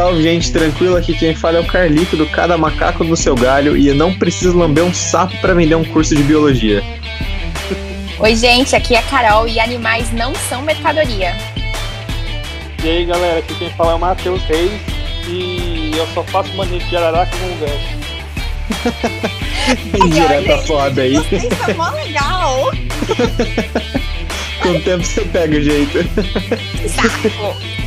salve, gente, tranquilo. Aqui quem fala é o Carlito do Cada Macaco no Seu Galho e eu não preciso lamber um sapo para vender um curso de biologia. Oi, gente, aqui é a Carol e animais não são mercadoria. E aí, galera, aqui quem fala é o Matheus Reis e eu só faço manejo de araraca com gancho. Indireta foda aí. Isso é mó legal. com o tempo você pega o jeito. Saco.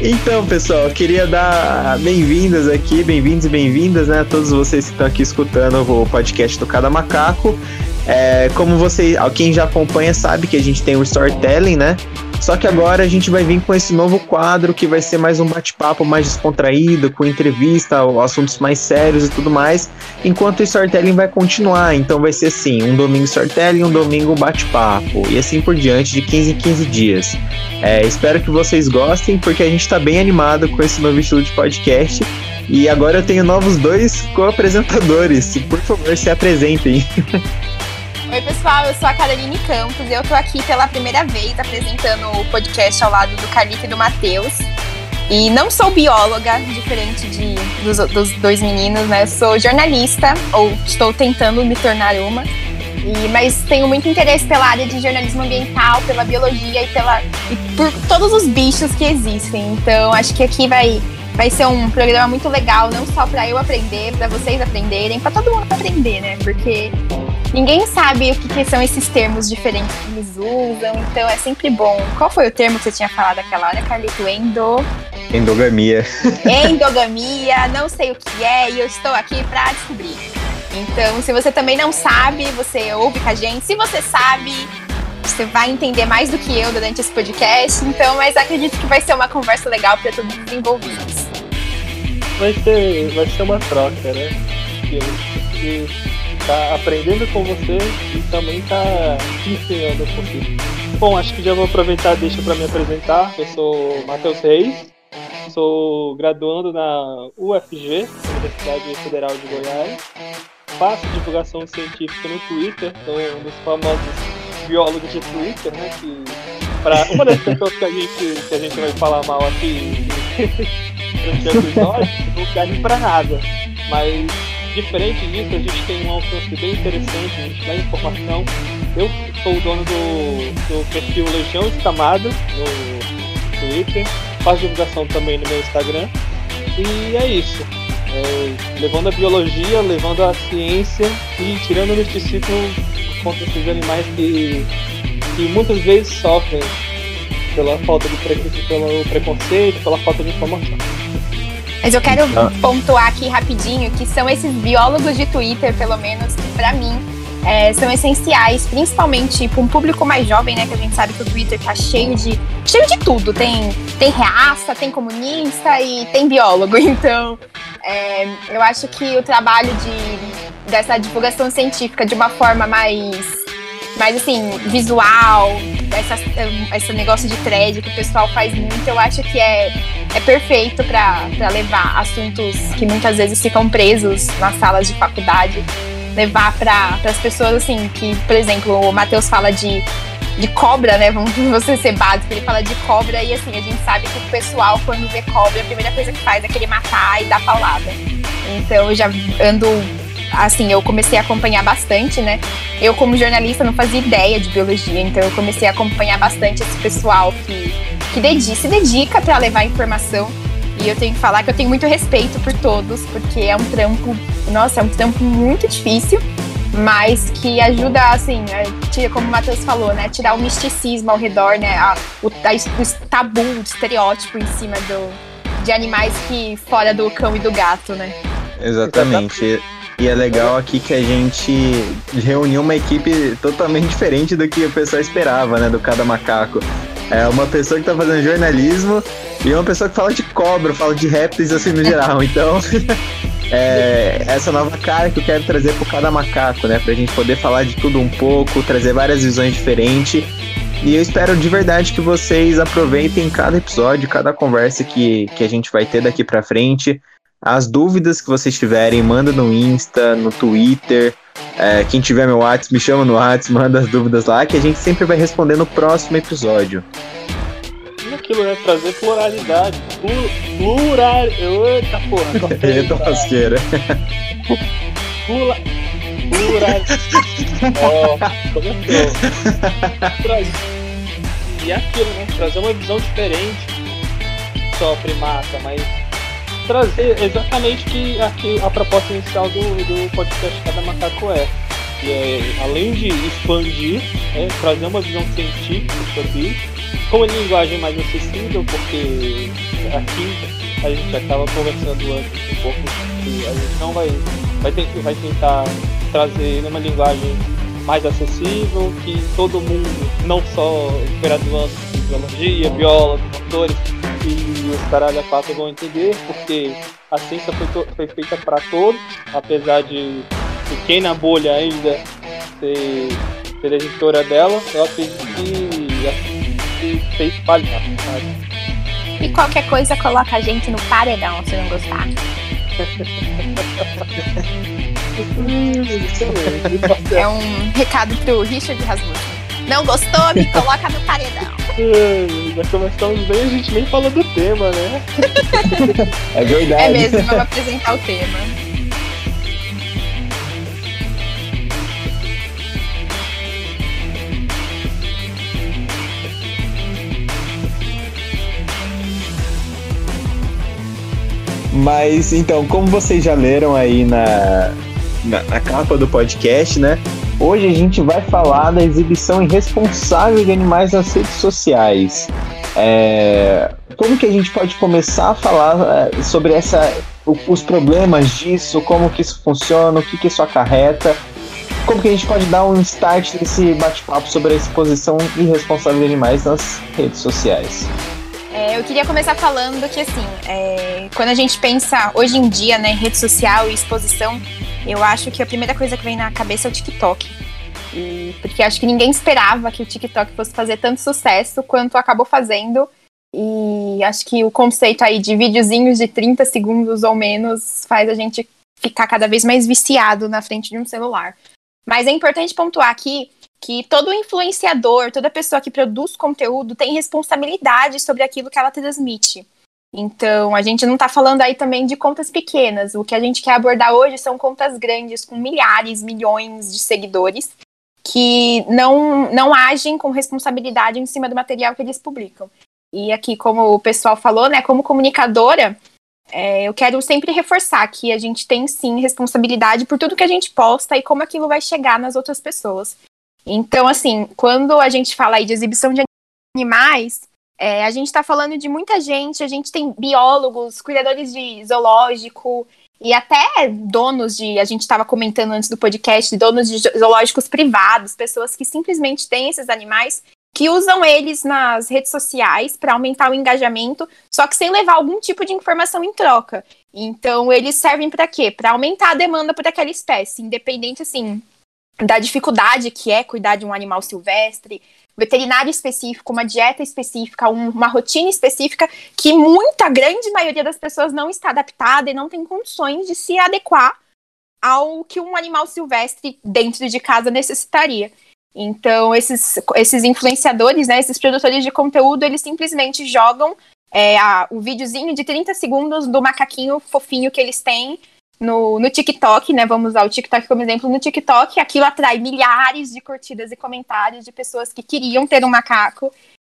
Então, pessoal, queria dar bem-vindas aqui, bem-vindos e bem-vindas, né, a todos vocês que estão aqui escutando o podcast do Cada Macaco. É, como você, quem já acompanha sabe que a gente tem o storytelling, né? Só que agora a gente vai vir com esse novo quadro que vai ser mais um bate-papo mais descontraído, com entrevista, assuntos mais sérios e tudo mais, enquanto o storytelling vai continuar. Então vai ser assim, um domingo storytelling, um domingo bate-papo, e assim por diante, de 15 em 15 dias. É, espero que vocês gostem, porque a gente está bem animado com esse novo estilo de podcast. E agora eu tenho novos dois co-apresentadores. Por favor, se apresentem. Oi, pessoal, eu sou a Caroline Campos e eu tô aqui pela primeira vez apresentando o podcast ao lado do Carlito e do Matheus. E não sou bióloga, diferente de, dos, dos dois meninos, né? Sou jornalista, ou estou tentando me tornar uma. E, mas tenho muito interesse pela área de jornalismo ambiental, pela biologia e, pela, e por todos os bichos que existem. Então, acho que aqui vai, vai ser um programa muito legal, não só para eu aprender, para vocês aprenderem, para todo mundo aprender, né? Porque ninguém sabe o que, que, são esses termos diferentes que eles usam, então é sempre bom. Qual foi o termo que você tinha falado aquela hora, Carlito? Endo... Endogamia. Endogamia, não sei o que é e eu estou aqui para descobrir. Então, se você também não sabe, você ouve com a gente. Se você sabe, você vai entender mais do que eu durante esse podcast. Então, mas acredito que vai ser uma conversa legal para todos os envolvidos. Vai ser, vai ser uma troca, né? Que tá aprendendo com você e também tá ensinando um pouquinho. Bom, acho que já vou aproveitar deixa para me apresentar. Eu sou Matheus Reis, sou graduando na UFG, Universidade Federal de Goiás. Faço divulgação científica no Twitter, sou um dos famosos biólogos de Twitter, né? Que para uma das pessoas que a gente, que a gente vai falar mal aqui durante o episódio, não serve para nada. Mas diferente disso, a gente tem um alcance bem interessante, a gente dá informação. Eu sou o dono do, do perfil Legião Escamada no Twitter, faço divulgação também no meu Instagram. E é isso. É, levando a biologia, levando a ciência e tirando o misticismo contra esses animais que, que muitas vezes sofrem pela falta de pre pelo preconceito, pela falta de informação. Mas eu quero pontuar aqui rapidinho que são esses biólogos de Twitter, pelo menos, que pra mim é, são essenciais, principalmente para um público mais jovem, né? Que a gente sabe que o Twitter tá cheio de cheio de tudo. Tem tem reaça, tem comunista e tem biólogo. Então, é, eu acho que o trabalho de dessa divulgação científica de uma forma mais mas assim, visual, essa, esse negócio de thread que o pessoal faz muito, eu acho que é, é perfeito para levar assuntos que muitas vezes ficam presos nas salas de faculdade, levar para as pessoas assim, que, por exemplo, o Matheus fala de, de cobra, né? Vamos você ser básico, ele fala de cobra e assim, a gente sabe que o pessoal, quando vê cobra, a primeira coisa que faz é querer matar e dar paulada. Então eu já ando assim, eu comecei a acompanhar bastante, né? Eu, como jornalista, não fazia ideia de biologia, então eu comecei a acompanhar bastante esse pessoal que, que dedica, se dedica para levar informação. E eu tenho que falar que eu tenho muito respeito por todos, porque é um trampo, nossa, é um trampo muito difícil, mas que ajuda, assim, a, como o Matheus falou, né? Tirar o misticismo ao redor, né? A, o, a, o tabu, o estereótipo em cima do, de animais que fora do cão e do gato, né? Exatamente. E é legal aqui que a gente reuniu uma equipe totalmente diferente do que o pessoal esperava, né? Do cada macaco. É uma pessoa que tá fazendo jornalismo e uma pessoa que fala de cobra, fala de répteis assim no geral. Então, é essa nova cara que eu quero trazer pro cada macaco, né? Pra gente poder falar de tudo um pouco, trazer várias visões diferentes. E eu espero de verdade que vocês aproveitem cada episódio, cada conversa que, que a gente vai ter daqui pra frente. As dúvidas que vocês tiverem, manda no Insta, no Twitter. É, quem tiver meu WhatsApp, me chama no WhatsApp, manda as dúvidas lá, que a gente sempre vai responder no próximo episódio. aquilo, né? Trazer pluralidade. plural. Eita porra, Eita lasqueira. Plura, plural. Ó, oh, começou. E aquilo, né? Trazer uma visão diferente. Só primata, mas trazer exatamente que aqui a proposta inicial do, do podcast Cada Macaco é. E é, além de expandir, é, trazer uma visão científica sobre isso, com uma linguagem mais acessível, porque aqui a gente estava conversando antes um pouco que a gente não vai, vai, ter, vai tentar trazer uma linguagem mais acessível, que todo mundo, não só graduando em biologia, biólogos, doutores e os caralho a quatro vão entender, porque a ciência foi, foi feita para todos, apesar de pequena bolha ainda ser, ser editora dela, eu acredito que, que ser espalhado, E qualquer coisa coloca a gente no paredão se não gostar. é um recado pro Richard Rasmussen. Não gostou? Me coloca no paredão. Já começamos bem, a gente nem falou do tema, né? é verdade. É mesmo, vamos apresentar o tema. Mas então, como vocês já leram aí na, na, na, capa do podcast, né? Hoje a gente vai falar da exibição irresponsável de animais nas redes sociais. É, como que a gente pode começar a falar é, sobre essa, os problemas disso, como que isso funciona, o que, que isso acarreta? Como que a gente pode dar um start nesse bate-papo sobre a exposição irresponsável de animais nas redes sociais? É, eu queria começar falando que, assim, é, quando a gente pensa hoje em dia, né, rede social e exposição, eu acho que a primeira coisa que vem na cabeça é o TikTok. E, porque acho que ninguém esperava que o TikTok fosse fazer tanto sucesso quanto acabou fazendo. E acho que o conceito aí de videozinhos de 30 segundos ou menos faz a gente ficar cada vez mais viciado na frente de um celular. Mas é importante pontuar aqui que todo influenciador, toda pessoa que produz conteúdo tem responsabilidade sobre aquilo que ela transmite. Então, a gente não está falando aí também de contas pequenas. O que a gente quer abordar hoje são contas grandes, com milhares, milhões de seguidores, que não, não agem com responsabilidade em cima do material que eles publicam. E aqui, como o pessoal falou, né, como comunicadora, é, eu quero sempre reforçar que a gente tem sim responsabilidade por tudo que a gente posta e como aquilo vai chegar nas outras pessoas. Então, assim, quando a gente fala aí de exibição de animais, é, a gente está falando de muita gente, a gente tem biólogos, cuidadores de zoológico e até donos de, a gente estava comentando antes do podcast, donos de zoológicos privados, pessoas que simplesmente têm esses animais, que usam eles nas redes sociais para aumentar o engajamento, só que sem levar algum tipo de informação em troca. Então, eles servem para quê? Para aumentar a demanda por aquela espécie, independente assim da dificuldade que é cuidar de um animal silvestre, veterinário específico, uma dieta específica, um, uma rotina específica que muita grande maioria das pessoas não está adaptada e não tem condições de se adequar ao que um animal silvestre dentro de casa necessitaria. Então, esses, esses influenciadores, né, esses produtores de conteúdo, eles simplesmente jogam é, a, o videozinho de 30 segundos do macaquinho fofinho que eles têm no, no TikTok, né? Vamos usar o TikTok como exemplo. No TikTok, aquilo atrai milhares de curtidas e comentários de pessoas que queriam ter um macaco.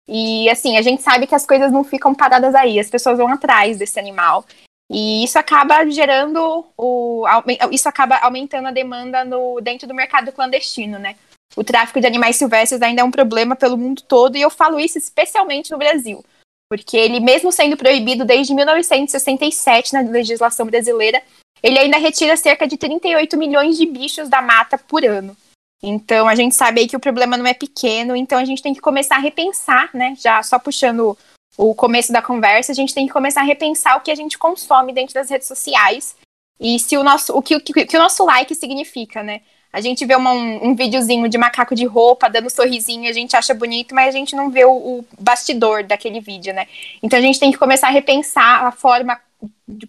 E assim, a gente sabe que as coisas não ficam paradas aí, as pessoas vão atrás desse animal. E isso acaba gerando o. Isso acaba aumentando a demanda no, dentro do mercado clandestino, né? O tráfico de animais silvestres ainda é um problema pelo mundo todo, e eu falo isso especialmente no Brasil. Porque ele, mesmo sendo proibido desde 1967 na legislação brasileira, ele ainda retira cerca de 38 milhões de bichos da mata por ano. Então a gente sabe aí que o problema não é pequeno, então a gente tem que começar a repensar, né? Já só puxando o começo da conversa, a gente tem que começar a repensar o que a gente consome dentro das redes sociais e se o nosso o que, o que, que o nosso like significa, né? A gente vê uma, um, um videozinho de macaco de roupa dando sorrisinho, a gente acha bonito, mas a gente não vê o, o bastidor daquele vídeo, né? Então a gente tem que começar a repensar a forma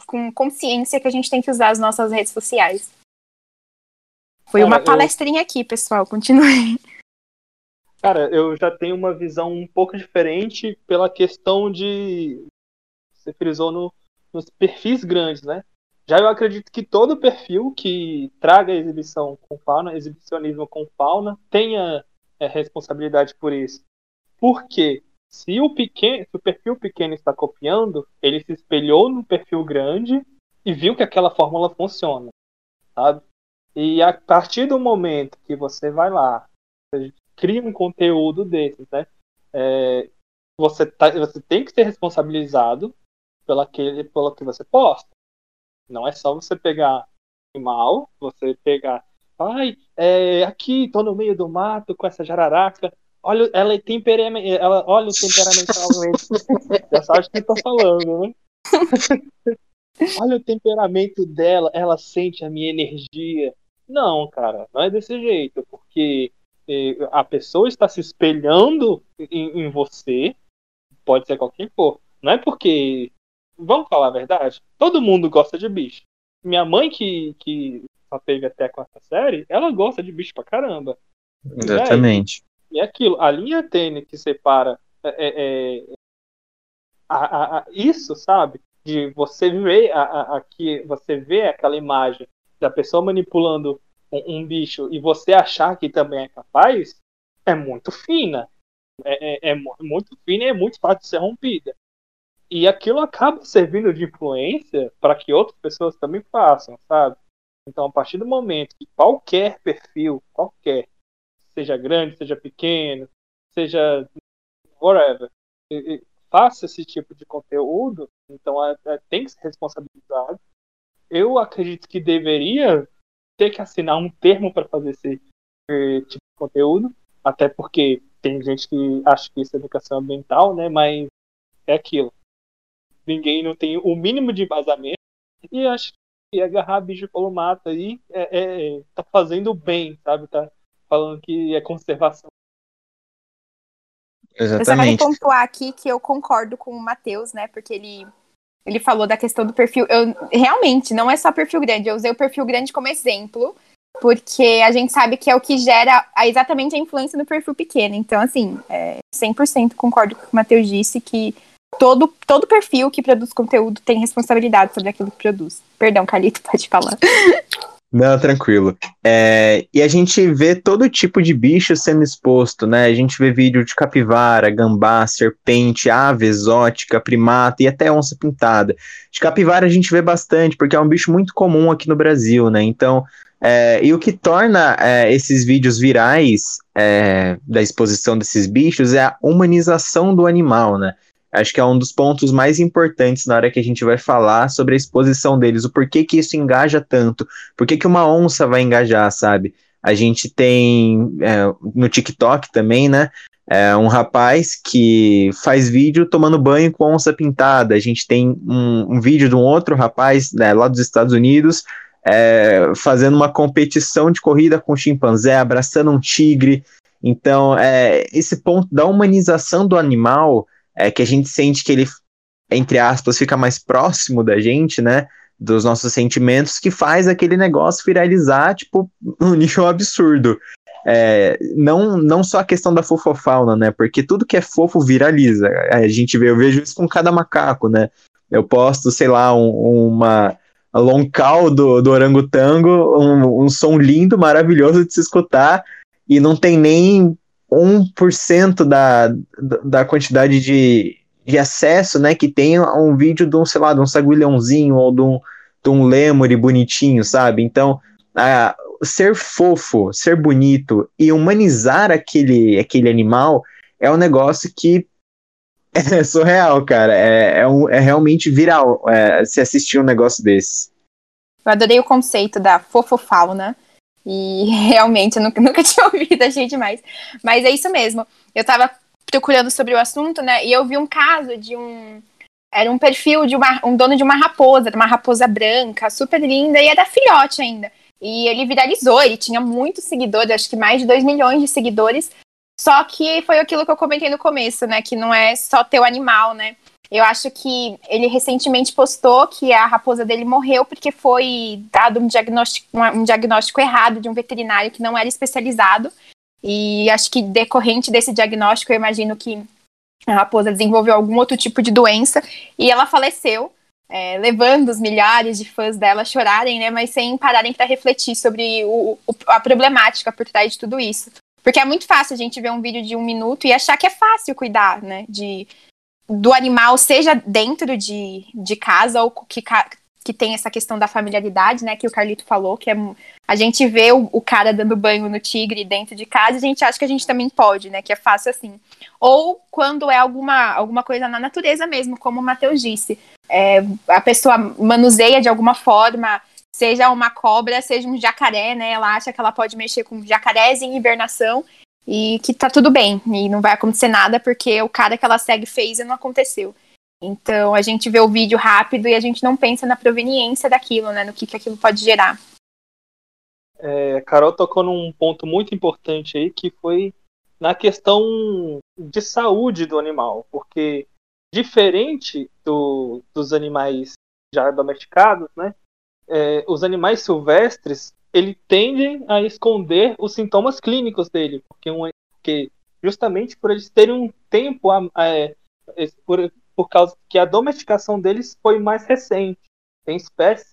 com consciência que a gente tem que usar as nossas redes sociais. Foi Cara, uma palestrinha eu... aqui, pessoal. Continue. Cara, eu já tenho uma visão um pouco diferente pela questão de. Você frisou no, nos perfis grandes, né? Já eu acredito que todo perfil que traga exibição com fauna, exibicionismo com fauna, tenha é, responsabilidade por isso. Porque se o, pequeno, se o perfil pequeno está copiando, ele se espelhou no perfil grande e viu que aquela fórmula funciona, sabe? E a partir do momento que você vai lá, você cria um conteúdo desses, né? É, você, tá, você tem que ser responsabilizado pelo, aquele, pelo que você posta. Não é só você pegar mal, você pegar. Ai, é, aqui tô no meio do mato com essa jararaca. Olha, ela é temperamento. Ela, olha o temperamentalmente. Já sabe o que eu tô falando, né? olha o temperamento dela, ela sente a minha energia. Não, cara, não é desse jeito, porque eh, a pessoa está se espelhando em, em você, pode ser qualquer for. Não é porque vamos falar a verdade, todo mundo gosta de bicho. Minha mãe, que, que só teve até a quarta série, ela gosta de bicho pra caramba. Exatamente. E é aquilo, a linha tênue que separa é, é, é a, a, a, isso, sabe? De você ver aqui, você vê aquela imagem da pessoa manipulando um, um, bicho e você achar que também é capaz, é muito fina. É, é, é muito fina e é muito fácil de ser rompida. E aquilo acaba servindo de influência para que outras pessoas também façam, sabe? Então, a partir do momento que qualquer perfil, qualquer, seja grande, seja pequeno, seja whatever, faça esse tipo de conteúdo, então é, é, tem que ser responsabilizado. Eu acredito que deveria ter que assinar um termo para fazer esse eh, tipo de conteúdo, até porque tem gente que acha que isso é educação ambiental, né? Mas é aquilo ninguém não tem o mínimo de embasamento. E acho que agarrar bicho pelo mato aí é, é, tá fazendo bem, sabe? Tá falando que é conservação. Exatamente. Eu só pontuar aqui que eu concordo com o Matheus, né? Porque ele, ele falou da questão do perfil. Eu realmente não é só perfil grande, eu usei o perfil grande como exemplo, porque a gente sabe que é o que gera exatamente a influência no perfil pequeno. Então, assim, é, 100% concordo com o que o Matheus disse que todo, todo perfil que produz conteúdo tem responsabilidade sobre aquilo que produz. Perdão, Calito, pode falar. Não, tranquilo. É, e a gente vê todo tipo de bicho sendo exposto, né? A gente vê vídeo de capivara, gambá, serpente, ave exótica, primata e até onça pintada. De capivara a gente vê bastante, porque é um bicho muito comum aqui no Brasil, né? Então, é, e o que torna é, esses vídeos virais é, da exposição desses bichos é a humanização do animal, né? Acho que é um dos pontos mais importantes na hora que a gente vai falar sobre a exposição deles, o porquê que isso engaja tanto, por que uma onça vai engajar, sabe? A gente tem é, no TikTok também, né? É um rapaz que faz vídeo tomando banho com onça pintada. A gente tem um, um vídeo de um outro rapaz né, lá dos Estados Unidos é, fazendo uma competição de corrida com chimpanzé, abraçando um tigre. Então, é, esse ponto da humanização do animal é que a gente sente que ele, entre aspas, fica mais próximo da gente, né? Dos nossos sentimentos, que faz aquele negócio viralizar, tipo, um nível absurdo. É, não, não só a questão da fofofauna, né? Porque tudo que é fofo viraliza. A gente vê, eu vejo isso com cada macaco, né? Eu posto, sei lá, um, uma loncal do, do orangotango, um, um som lindo, maravilhoso de se escutar, e não tem nem 1% da, da quantidade de, de acesso, né, que tem a um vídeo de um, sei lá, de um saguilhãozinho ou de um, de um lemure bonitinho, sabe? Então, a, ser fofo, ser bonito e humanizar aquele, aquele animal é um negócio que é surreal, cara. É, é, um, é realmente viral é, se assistir um negócio desse. Eu adorei o conceito da fofofauna, e realmente eu nunca, nunca tinha ouvido, achei demais. Mas é isso mesmo. Eu tava procurando sobre o assunto, né? E eu vi um caso de um. Era um perfil de uma, um dono de uma raposa, de uma raposa branca, super linda, e era filhote ainda. E ele viralizou, ele tinha muitos seguidores, acho que mais de 2 milhões de seguidores. Só que foi aquilo que eu comentei no começo, né? Que não é só ter o animal, né? Eu acho que ele recentemente postou que a raposa dele morreu porque foi dado um diagnóstico, um diagnóstico errado de um veterinário que não era especializado. E acho que decorrente desse diagnóstico, eu imagino que a raposa desenvolveu algum outro tipo de doença e ela faleceu, é, levando os milhares de fãs dela a chorarem, né? Mas sem pararem para refletir sobre o, o, a problemática por trás de tudo isso. Porque é muito fácil a gente ver um vídeo de um minuto e achar que é fácil cuidar, né? De, do animal, seja dentro de, de casa ou que, que tem essa questão da familiaridade, né? Que o Carlito falou, que é a gente vê o, o, cara dando banho no tigre dentro de casa a gente acha que a gente também pode, né? Que é fácil assim. Ou quando é alguma, alguma coisa na natureza mesmo, como o Matheus disse. É, a pessoa manuseia de alguma forma seja uma cobra, seja um jacaré, né? Ela acha que ela pode mexer com jacarés em hibernação e que tá tudo bem e não vai acontecer nada porque o cara que ela segue fez e não aconteceu. Então a gente vê o vídeo rápido e a gente não pensa na proveniência daquilo, né? No que, que aquilo pode gerar. É, Carol tocou num ponto muito importante aí que foi na questão de saúde do animal, porque diferente do, dos animais já domesticados, né? é, os animais silvestres ele tende a esconder os sintomas clínicos dele, porque, um, porque justamente por eles terem um tempo a, a, é, por, por causa que a domesticação deles foi mais recente. Tem espécies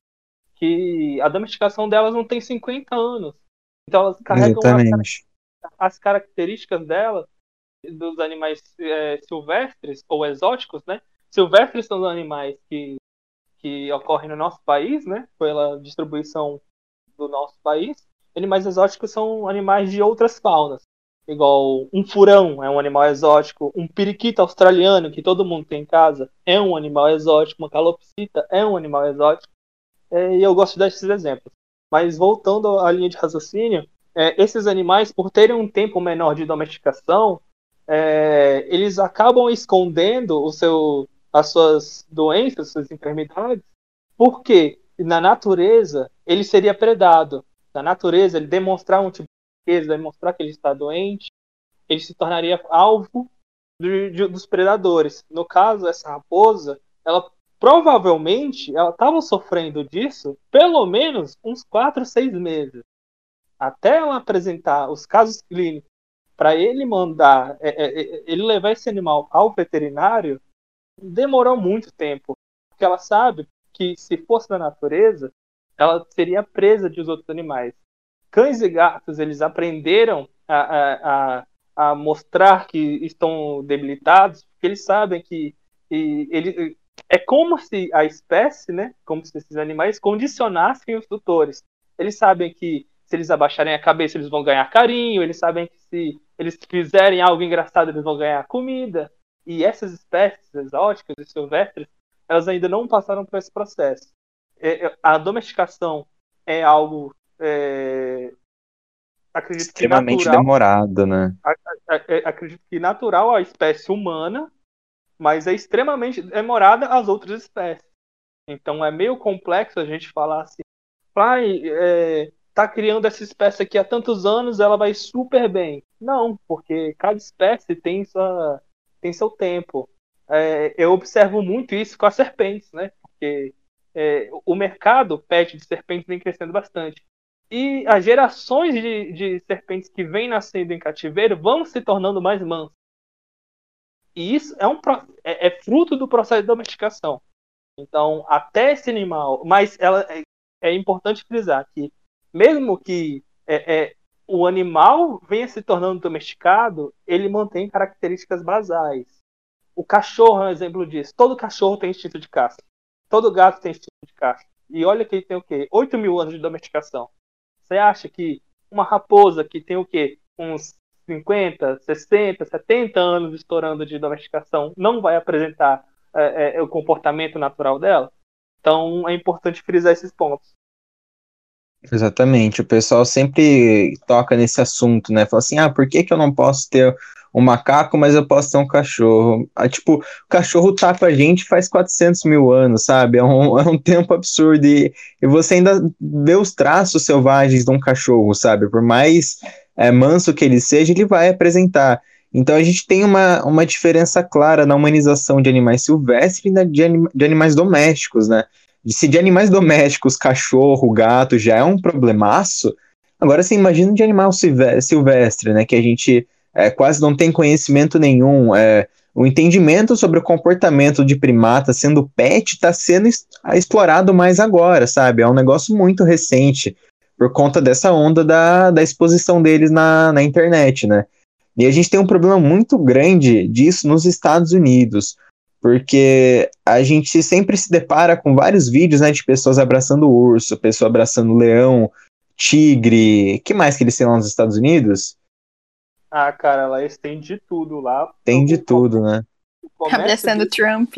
que a domesticação delas não tem 50 anos. Então elas carregam as, as, características delas dos animais é, silvestres ou exóticos, né? Silvestres são os animais que que ocorre no nosso país, né, pela distribuição do nosso país. Animais exóticos são animais de outras faunas, igual um furão é um animal exótico, um periquito australiano que todo mundo tem em casa é um animal exótico, uma calopsita é um animal exótico. É, e eu gosto desses exemplos. Mas voltando à linha de raciocínio, é, esses animais, por terem um tempo menor de domesticação, é, eles acabam escondendo o seu, as suas doenças, suas enfermidades, porque na natureza ele seria predado. Na natureza, ele demonstrar um tipo de riqueza, demonstrar que ele está doente, ele se tornaria alvo de, de, dos predadores. No caso, essa raposa, ela provavelmente ela estava sofrendo disso pelo menos uns 4, 6 meses. Até ela apresentar os casos clínicos para ele mandar, é, é, é, ele levar esse animal ao veterinário, demorou muito tempo. Porque ela sabe que se fosse na natureza, ela seria presa de outros animais. Cães e gatos, eles aprenderam a, a, a, a mostrar que estão debilitados, porque eles sabem que e, ele, é como se a espécie, né, como se esses animais condicionassem os tutores. Eles sabem que se eles abaixarem a cabeça, eles vão ganhar carinho, eles sabem que se eles fizerem algo engraçado, eles vão ganhar comida. E essas espécies exóticas e silvestres, elas ainda não passaram por esse processo. É, é a domesticação é algo é, acredito extremamente natural, demorado, né? É, acredito que natural à espécie humana, mas é extremamente demorada às outras espécies. Então é meio complexo a gente falar assim, pai, é, tá criando essa espécie aqui há tantos anos, ela vai super bem. Não, porque cada espécie tem sua tem seu tempo. É, eu observo muito isso com as serpentes, né? Porque é, o mercado pet de serpentes vem crescendo bastante. E as gerações de, de serpentes que vêm nascendo em cativeiro vão se tornando mais mansas. E isso é, um, é, é fruto do processo de domesticação. Então, até esse animal. Mas ela, é, é importante frisar que, mesmo que é, é, o animal venha se tornando domesticado, ele mantém características basais. O cachorro é um exemplo disso. Todo cachorro tem instinto de caça. Todo gato tem instinto de caça. E olha que ele tem o quê? 8 mil anos de domesticação. Você acha que uma raposa que tem o quê? Uns 50, 60, 70 anos estourando de domesticação não vai apresentar é, é, o comportamento natural dela? Então é importante frisar esses pontos. Exatamente, o pessoal sempre toca nesse assunto, né? Fala assim, ah, por que, que eu não posso ter um macaco, mas eu posso ter um cachorro? Ah, tipo, o cachorro tá com a gente faz 400 mil anos, sabe? É um, é um tempo absurdo e, e você ainda vê os traços selvagens de um cachorro, sabe? Por mais é, manso que ele seja, ele vai apresentar. Então a gente tem uma, uma diferença clara na humanização de animais silvestres e de, de animais domésticos, né? se de animais domésticos, cachorro, gato já é um problemaço, Agora, você imagina de animal silvestre, né? Que a gente é, quase não tem conhecimento nenhum. É, o entendimento sobre o comportamento de primata sendo pet está sendo explorado mais agora, sabe? É um negócio muito recente por conta dessa onda da, da exposição deles na, na internet, né? E a gente tem um problema muito grande disso nos Estados Unidos, porque a gente sempre se depara com vários vídeos né, de pessoas abraçando urso, pessoa abraçando leão, tigre. que mais que eles têm lá nos Estados Unidos? Ah, cara, lá eles têm de tudo lá. Tem de tudo, né? Abraçando de... Trump.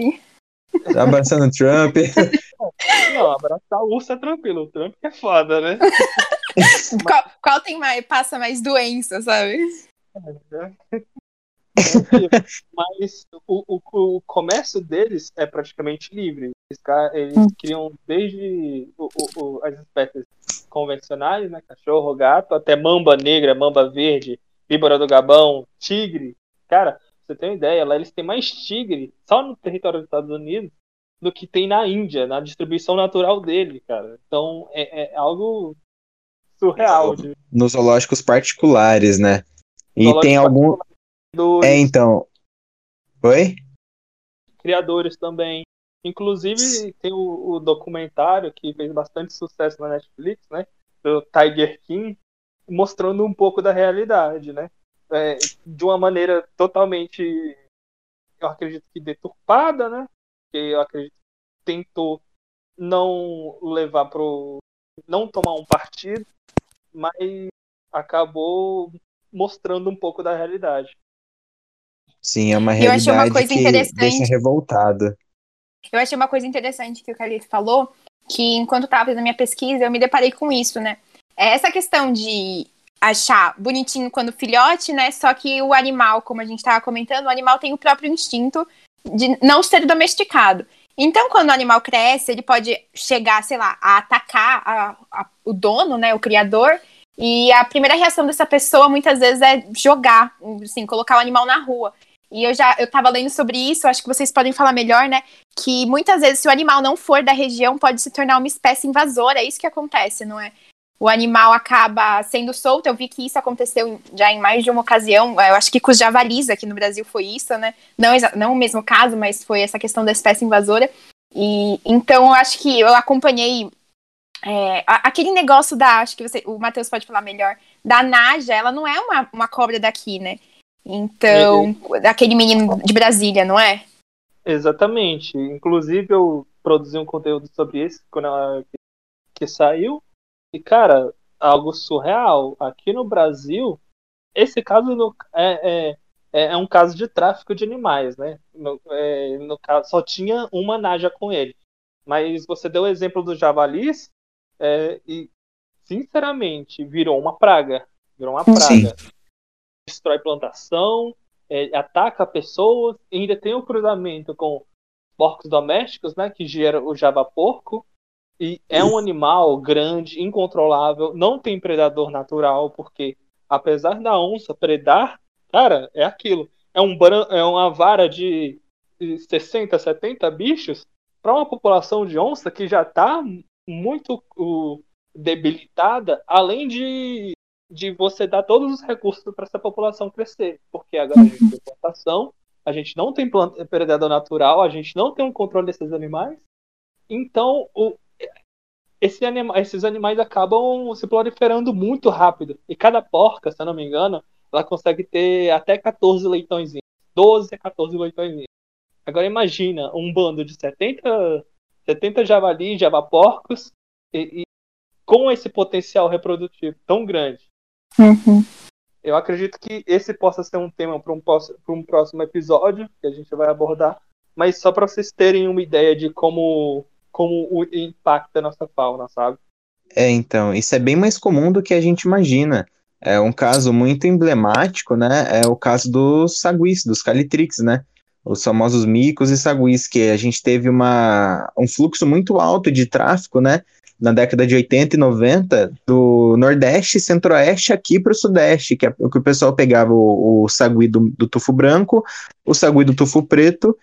Abraçando Trump. Não, abraçar o urso é tranquilo. O Trump é foda, né? qual, qual, tem mais, passa mais doença, sabe? Mas o, o, o, comércio deles é praticamente livre. Eles, eles hum. criam desde o, o, as espécies convencionais, né? Cachorro, gato, até mamba negra, mamba verde, víbora do Gabão, tigre. Cara, você tem uma ideia, lá eles têm mais tigre só no território dos Estados Unidos do que tem na Índia, na distribuição natural dele, cara. Então é, é algo surreal. De... Nos zoológicos particulares, né? E tem algum. É, então. Oi? Criadores também. Inclusive, tem o, o, documentário que fez bastante sucesso na Netflix, né? Do Tiger King, mostrando um pouco da realidade, né? É, de uma maneira totalmente, eu acredito que deturpada, né? Que eu acredito que tentou não levar pro. não tomar um partido, mas acabou mostrando um pouco da realidade. Sim, é uma realidade eu achei uma coisa que interessante. deixa revoltada. Eu achei uma coisa interessante que o Carlito falou, que enquanto estava fazendo a minha pesquisa, eu me deparei com isso, né? É essa questão de achar bonitinho quando filhote, né? Só que o animal, como a gente estava comentando, o animal tem o próprio instinto de não ser domesticado. Então, quando o animal cresce, ele pode chegar, sei lá, a atacar a, a, o dono, né, o criador, e a primeira reação dessa pessoa muitas vezes é jogar, assim, colocar o animal na rua. E eu já eu tava lendo sobre isso, acho que vocês podem falar melhor, né? Que muitas vezes, se o animal não for da região, pode se tornar uma espécie invasora. É isso que acontece, não é? O animal acaba sendo solto. Eu vi que isso aconteceu já em mais de uma ocasião. Eu acho que com os javalis aqui no Brasil foi isso, né? Não, não o mesmo caso, mas foi essa questão da espécie invasora. E então eu acho que eu acompanhei é, aquele negócio da, acho que você, o Matheus pode falar melhor, da Naja, ela não é uma, uma cobra daqui, né? Então, uhum. daquele menino de Brasília, não é? Exatamente. Inclusive, eu produzi um conteúdo sobre isso quando ela que saiu. E, cara, algo surreal. Aqui no Brasil, esse caso no, é, é, é, é um caso de tráfico de animais, né? No, é, no caso, só tinha uma naja com ele. Mas você deu o exemplo dos javalis, é, e, sinceramente, virou uma praga. Virou uma praga. Sim destrói plantação, é, ataca pessoas, ainda tem o cruzamento com porcos domésticos, né, que gera o java-porco, e é um animal grande, incontrolável, não tem predador natural, porque apesar da onça predar, cara, é aquilo. É, um, é uma vara de 60, 70 bichos para uma população de onça que já está muito uh, debilitada, além de de você dar todos os recursos para essa população crescer. Porque agora a gente tem plantação, a gente não tem predador natural, a gente não tem um controle desses animais. Então, o, esse anima, esses animais acabam se proliferando muito rápido. E cada porca, se eu não me engano, ela consegue ter até 14 leitões. 12 a 14 leitões. Agora imagina um bando de 70, 70 javalis, javaporcos, e, e com esse potencial reprodutivo tão grande. Uhum. Eu acredito que esse possa ser um tema para um, um, próximo episódio que a gente vai abordar, mas só para vocês terem uma ideia de como, como o impacta a nossa fauna, sabe? É, então, isso é bem mais comum do que a gente imagina. É um caso muito emblemático, né? É o caso dos saguis, dos calitrix, né? Os famosos micos e saguis, que a gente teve uma, um fluxo muito alto de tráfico, né? na década de 80 e 90 do Nordeste e Centro-Oeste aqui para o Sudeste, que é o que o pessoal pegava o, o sagui do, do tufo branco, o sagui do tufo preto,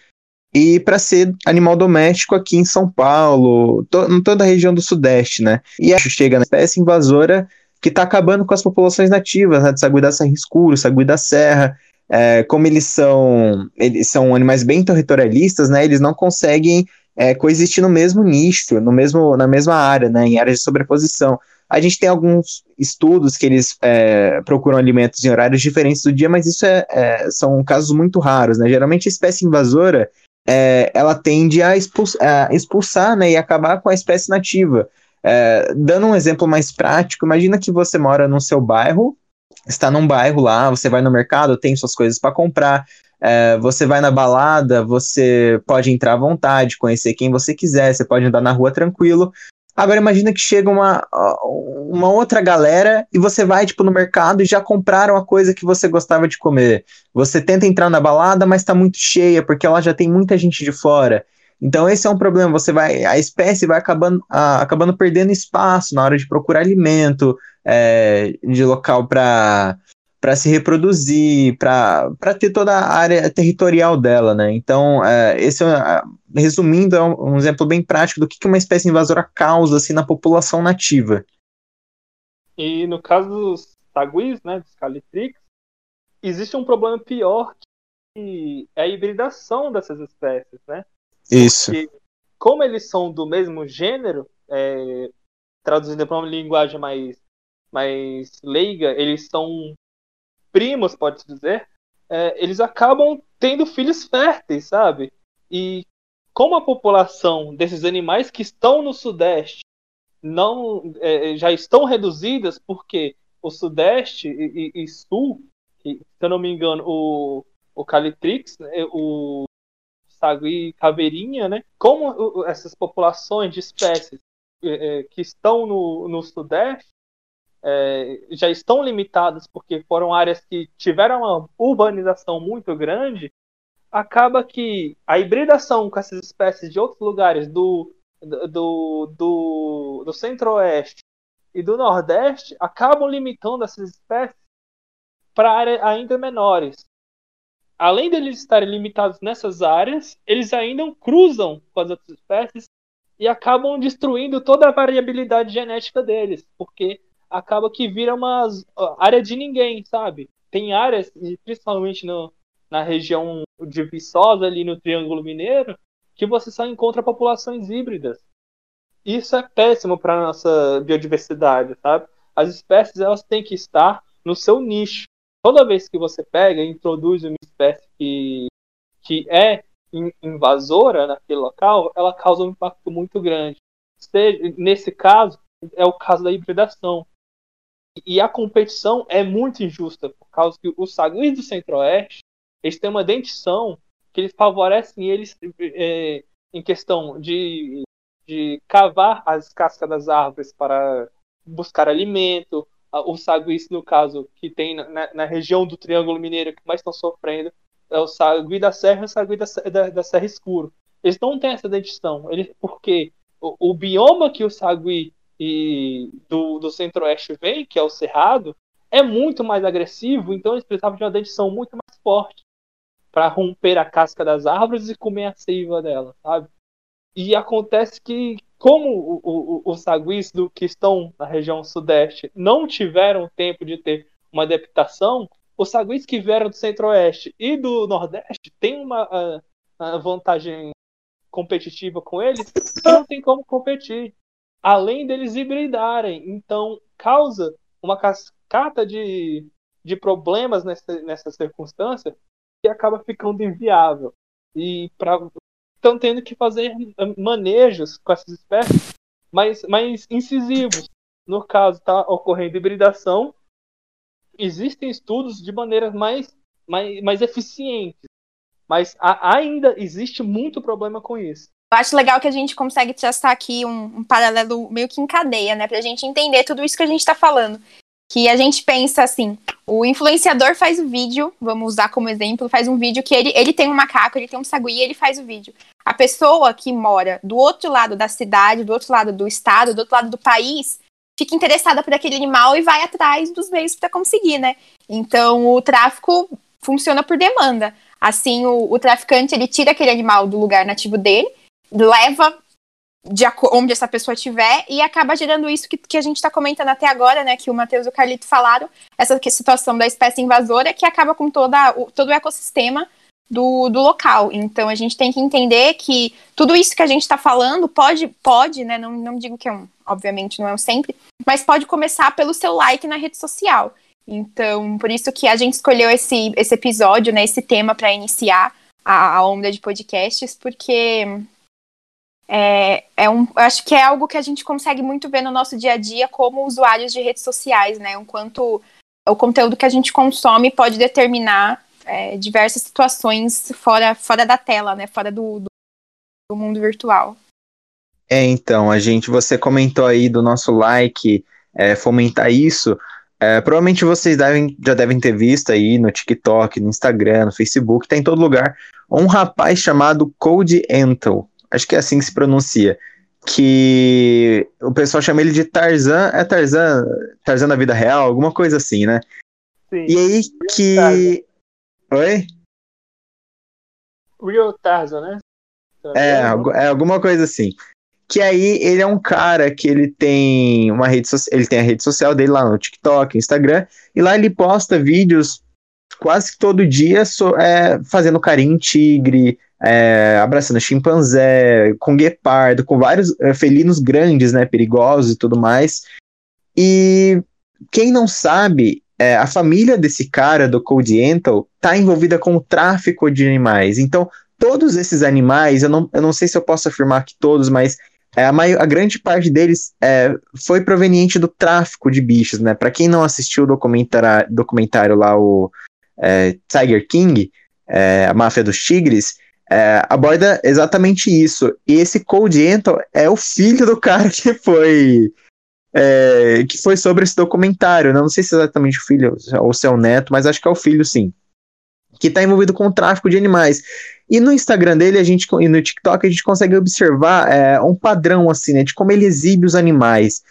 e para ser animal doméstico aqui em São Paulo, to, em toda a região do Sudeste, né? E acho chega na espécie invasora que está acabando com as populações nativas, né, de sagui da Serra Escuro, sagui da Serra, é, como eles são, eles são animais bem territorialistas, né, eles não conseguem é, coexistir no mesmo nicho, no mesmo, na mesma área, né, em áreas de sobreposição. A gente tem alguns estudos que eles é, procuram alimentos em horários diferentes do dia, mas isso é, é, são casos muito raros, né? Geralmente a espécie invasora é, ela tende a expulsar, a expulsar né, e acabar com a espécie nativa. É, dando um exemplo mais prático, imagina que você mora no seu bairro, está num bairro lá, você vai no mercado, tem suas coisas para comprar, é, você vai na balada, você pode entrar à vontade, conhecer quem você quiser, você pode andar na rua tranquilo, Agora imagina que chega uma, uma outra galera e você vai tipo no mercado e já compraram a coisa que você gostava de comer. Você tenta entrar na balada, mas está muito cheia porque ela já tem muita gente de fora. Então esse é um problema. Você vai, a espécie vai acabando, acabando perdendo espaço na hora de procurar alimento, é, de local para para se reproduzir, para ter toda a área territorial dela, né? Então, é, esse, é, resumindo, é um, um, exemplo bem prático do que, que uma espécie invasora causa assim, na população nativa. E no caso dos taguis, né, dos calitrix, existe um problema pior que é a hibridação dessas espécies, né? Isso. Porque, como eles são do mesmo gênero, é, traduzindo para uma linguagem mais, mais leiga, eles são primos, pode-se dizer, é, eles acabam tendo filhos férteis, sabe? E como a população desses animais que estão no Sudeste não é, já estão reduzidas, porque o Sudeste e, e, e Sul, que, se eu não me engano, o, o Calitrix, né, o Sagui Caveirinha, né? Como essas populações de espécies é, é, que estão no, no Sudeste é, já estão limitadas porque foram áreas que tiveram uma urbanização muito grande, acaba que a hibridação com essas espécies de outros lugares do, do, do, do centro-oeste e do nordeste acabam limitando essas espécies para áreas ainda menores. Além deles estarem limitados nessas áreas, eles ainda cruzam com as outras espécies e acabam destruindo toda a variabilidade genética deles, porque acaba que vira uma área de ninguém, sabe? Tem áreas, principalmente no, na região de Viçosa, ali no Triângulo Mineiro, que você só encontra populações híbridas. Isso é péssimo para a nossa biodiversidade, sabe? As espécies elas têm que estar no seu nicho. Toda vez que você pega e introduz uma espécie que, que é invasora naquele local, ela causa um impacto muito grande. Nesse caso, é o caso da hibridação. E a competição é muito injusta, por causa que os saguis do Centro-Oeste eles têm uma dentição que eles favorecem eles é, em questão de, de cavar as cascas das árvores para buscar alimento. Os saguis, no caso, que tem na, na, região do Triângulo Mineiro que mais estão sofrendo, é o sagui da Serra e o sagui da, da, da Serra Escuro. Eles não têm essa dentição, eles, porque o, o bioma que o sagui e do, do centro-oeste vem, que é o cerrado, é muito mais agressivo, então eles precisavam de uma dentição muito mais forte para romper a casca das árvores e comer a seiva dela, sabe? E acontece que, como os saguis do, que estão na região sudeste não tiveram tempo de ter uma adaptação, os saguis que vieram do centro-oeste e do nordeste têm uma a, a vantagem competitiva com eles não tem como competir além deles hibridarem. Então, causa uma cascata de, de problemas nessa, nessa circunstância que acaba ficando inviável. E estão tendo que fazer manejos com essas espécies mais, mais incisivos. No caso, está ocorrendo hibridação. Existem estudos de maneiras mais, mais, mais eficientes, mas a, ainda existe muito problema com isso. Eu acho legal que a gente consegue traçar aqui um, um paralelo meio que em cadeia, né? Pra gente entender tudo isso que a gente tá falando. Que a gente pensa assim, o influenciador faz o vídeo, vamos usar como exemplo, faz um vídeo que ele, ele tem um macaco, ele tem um sagui e ele faz o vídeo. A pessoa que mora do outro lado da cidade, do outro lado do estado, do outro lado do país, fica interessada por aquele animal e vai atrás dos meios para conseguir, né? Então o tráfico funciona por demanda. Assim, o, o traficante ele tira aquele animal do lugar nativo dele leva de onde essa pessoa estiver e acaba gerando isso que, que a gente está comentando até agora, né? Que o Matheus e o Carlito falaram, essa situação da espécie invasora que acaba com toda, o, todo o ecossistema do, do local. Então a gente tem que entender que tudo isso que a gente está falando pode, pode, né? Não, não digo que é um, obviamente não é um sempre, mas pode começar pelo seu like na rede social. Então, por isso que a gente escolheu esse, esse episódio, né, esse tema para iniciar a, a onda de podcasts, porque é, é um, acho que é algo que a gente consegue muito ver no nosso dia a dia como usuários de redes sociais, né? O quanto o conteúdo que a gente consome pode determinar é, diversas situações fora, fora da tela, né? Fora do, do, do mundo virtual. É, então, a gente, você comentou aí do nosso like, é, fomentar isso. É, provavelmente vocês devem, já devem ter visto aí no TikTok, no Instagram, no Facebook, tá em todo lugar, um rapaz chamado Code Entel acho que é assim que se pronuncia, que o pessoal chama ele de Tarzan, é Tarzan, Tarzan da vida real, alguma coisa assim, né? Sim. E aí que... Tarzan. Oi? Real Tarzan, né? É, é alguma coisa assim. Que aí ele é um cara que ele tem uma rede social, ele tem a rede social dele lá no TikTok, Instagram, e lá ele posta vídeos quase que todo dia so, é, fazendo carinho em tigre, é, abraçando chimpanzé, com guepardo, com vários é, felinos grandes, né, perigosos e tudo mais. E quem não sabe, é, a família desse cara, do Cody Entel, tá envolvida com o tráfico de animais. Então, todos esses animais, eu não, eu não sei se eu posso afirmar que todos, mas é, a, maior, a grande parte deles é, foi proveniente do tráfico de bichos, né? Para quem não assistiu o documentário, documentário lá, o é, Tiger King, é, a máfia dos tigres, é, aborda exatamente isso. E esse Cold Entel é o filho do cara que foi é, que foi sobre esse documentário. Né? Não sei se é exatamente o filho ou se é o neto, mas acho que é o filho, sim. Que está envolvido com o tráfico de animais. E no Instagram dele, a gente, e no TikTok, a gente consegue observar é, um padrão assim, né, de como ele exibe os animais.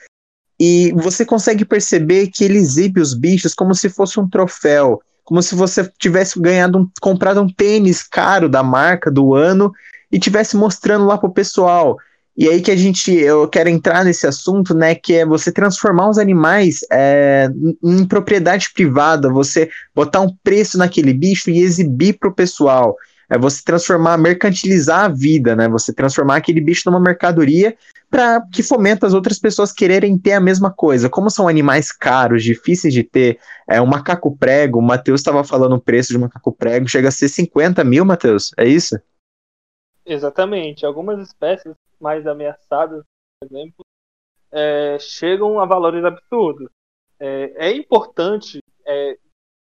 E você consegue perceber que ele exibe os bichos como se fosse um troféu como se você tivesse ganhado um, comprado um tênis caro da marca do ano e tivesse mostrando lá pro pessoal. E aí que a gente, eu quero entrar nesse assunto, né, que é você transformar os animais é, em propriedade privada, você botar um preço naquele bicho e exibir pro pessoal. É você transformar, mercantilizar a vida, né, você transformar aquele bicho numa mercadoria para que fomenta as outras pessoas quererem ter a mesma coisa. Como são animais caros, difíceis de ter, é um macaco prego, o Matheus estava falando o preço de um macaco prego, chega a ser 50 mil, Matheus, é isso? Exatamente. Algumas espécies mais ameaçadas, por exemplo, é, chegam a valores absurdos. É, é importante, é,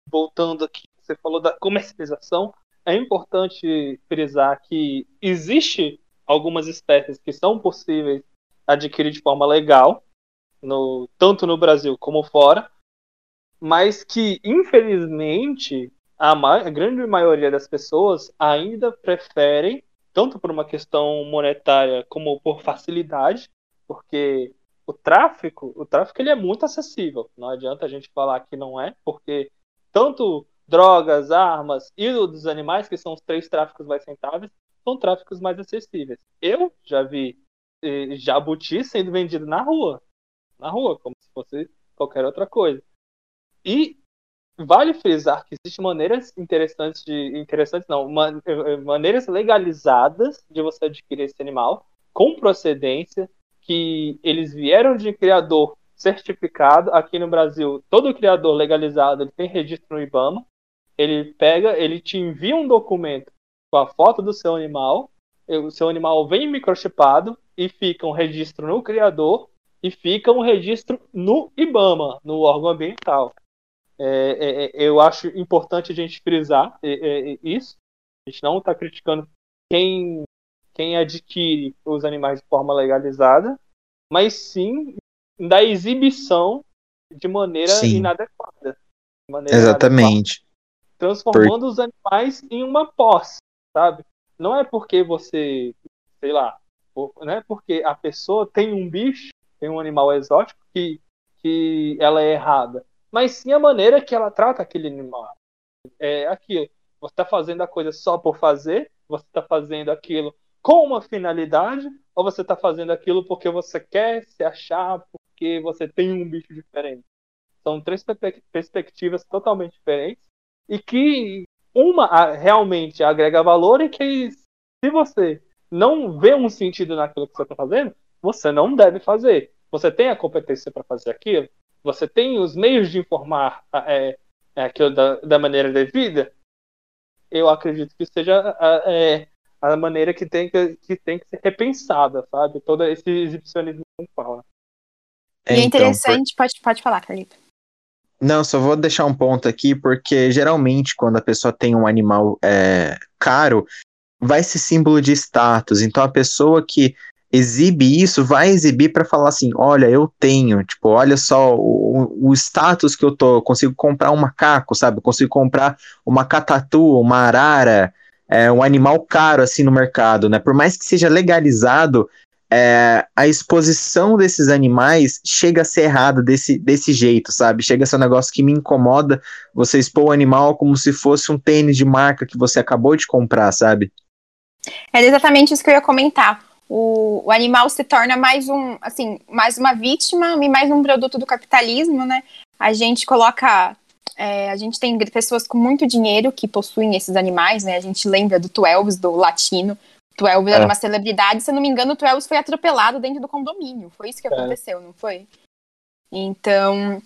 voltando aqui, você falou da comercialização, é importante frisar que existe algumas espécies que são possíveis adquirir de forma legal, no, tanto no Brasil como fora, mas que, infelizmente, a, ma a grande maioria das pessoas ainda preferem, tanto por uma questão monetária como por facilidade, porque o tráfico, o tráfico ele é muito acessível. Não adianta a gente falar que não é, porque tanto drogas, armas e dos animais, que são os três tráficos mais rentáveis, são tráficos mais acessíveis. Eu já vi jabuti sendo vendido na rua. Na rua, como se fosse qualquer outra coisa. E vale frisar que existem maneiras interessantes de. Interessantes não, man, maneiras legalizadas de você adquirir esse animal, com procedência, que eles vieram de criador certificado. Aqui no Brasil, todo criador legalizado ele tem registro no IBAMA. Ele pega, ele te envia um documento com a foto do seu animal o seu animal vem microchipado e fica um registro no criador e fica um registro no IBAMA, no órgão ambiental. É, é, é eu acho importante a gente frisar é, é, isso. A gente não está criticando quem, quem adquire os animais de forma legalizada, mas sim da exibição de maneira sim. inadequada. De maneira Exatamente. Inadequada, transformando Por... os animais em uma posse, sabe? não é porque você, sei lá, não é porque a pessoa tem um bicho, tem um animal exótico que, que ela é errada, mas sim a maneira que ela trata aquele animal. É aquilo. Você está fazendo a coisa só por fazer, você está fazendo aquilo com uma finalidade, ou você está fazendo aquilo porque você quer se achar, porque você tem um bicho diferente. São três perspectivas totalmente diferentes e que uma realmente agrega valor e que se você não vê um sentido naquilo que você está fazendo, você não deve fazer. Você tem a competência para fazer aquilo, você tem os meios de informar é, é, aquilo da, da maneira devida. Eu acredito que seja é, a maneira que tem que, que tem que ser repensada, sabe? Todo esse exibicionismo que fala. É, e é então, interessante, por... pode, pode falar, Carlito. Não, só vou deixar um ponto aqui, porque geralmente quando a pessoa tem um animal é, caro, vai ser símbolo de status. Então a pessoa que exibe isso vai exibir para falar assim: olha, eu tenho, tipo, olha só o, o status que eu tô, eu consigo comprar um macaco, sabe? Eu consigo comprar uma catatu, uma arara, é, um animal caro assim no mercado, né? Por mais que seja legalizado, é, a exposição desses animais chega a ser errada desse, desse jeito, sabe? Chega a ser um negócio que me incomoda você expor o animal como se fosse um tênis de marca que você acabou de comprar, sabe? É exatamente isso que eu ia comentar. O, o animal se torna mais um, assim, mais uma vítima e mais um produto do capitalismo, né? A gente coloca é, a gente tem pessoas com muito dinheiro que possuem esses animais, né? A gente lembra do Twelves, do latino. Twelves é. era uma celebridade, se eu não me engano, o Twelves foi atropelado dentro do condomínio. Foi isso que é. aconteceu, não foi? Então,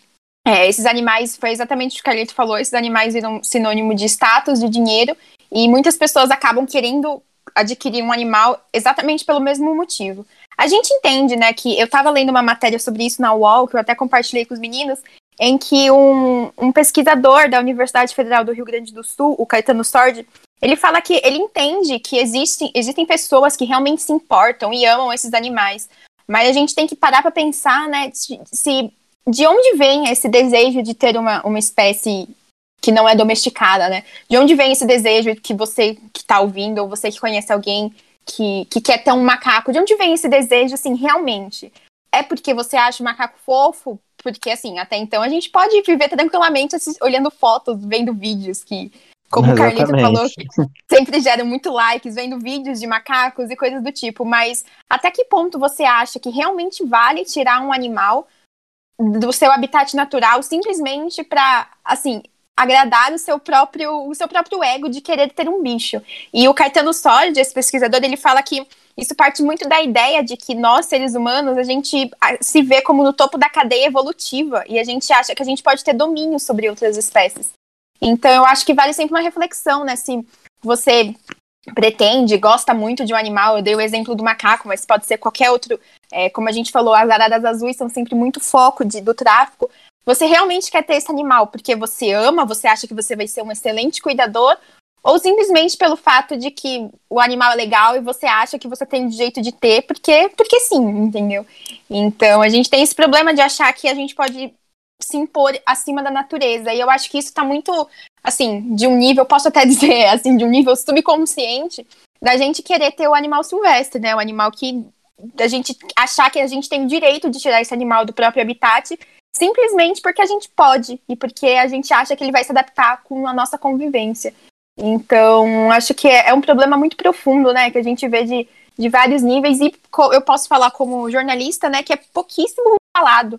é, esses animais, foi exatamente o que o Carlito falou, esses animais viram sinônimo de status, de dinheiro, e muitas pessoas acabam querendo adquirir um animal exatamente pelo mesmo motivo. A gente entende, né, que eu estava lendo uma matéria sobre isso na UOL, que eu até compartilhei com os meninos, em que um, um, pesquisador da Universidade Federal do Rio Grande do Sul, o Caetano Sordi, ele fala que ele entende que existem, existem pessoas que realmente se importam e amam esses animais, mas a gente tem que parar para pensar, né, se, de onde vem esse desejo de ter uma, uma espécie que não é domesticada, né? De onde vem esse desejo que você que está ouvindo ou você que conhece alguém que, que quer ter um macaco? De onde vem esse desejo, assim, realmente? É porque você acha o macaco fofo? Porque, assim, até então a gente pode viver tranquilamente olhando fotos, vendo vídeos que, como Exatamente. o Carlito falou, sempre geram muito likes, vendo vídeos de macacos e coisas do tipo. Mas até que ponto você acha que realmente vale tirar um animal do seu habitat natural simplesmente para, assim, agradar o seu próprio o seu próprio ego de querer ter um bicho. E o Caetano Sordi, esse pesquisador, ele fala que isso parte muito da ideia de que nós, seres humanos, a gente se vê como no topo da cadeia evolutiva e a gente acha que a gente pode ter domínio sobre outras espécies. Então, eu acho que vale sempre uma reflexão, né? Se você pretende, gosta muito de um animal, eu dei o exemplo do macaco, mas pode ser qualquer outro. É, como a gente falou, as araras azuis são sempre muito foco de, do tráfico. Você realmente quer ter esse animal porque você ama, você acha que você vai ser um excelente cuidador, ou simplesmente pelo fato de que o animal é legal e você acha que você tem o jeito de ter, porque, porque sim, entendeu? Então a gente tem esse problema de achar que a gente pode se impor acima da natureza. E eu acho que isso está muito, assim, de um nível, posso até dizer, assim, de um nível subconsciente, da gente querer ter o animal silvestre, né? O animal que. da gente achar que a gente tem o direito de tirar esse animal do próprio habitat simplesmente porque a gente pode e porque a gente acha que ele vai se adaptar com a nossa convivência. Então, acho que é, é, um problema muito profundo, né? Que a gente vê de, de vários níveis, e eu posso falar como jornalista, né, que é pouquíssimo falado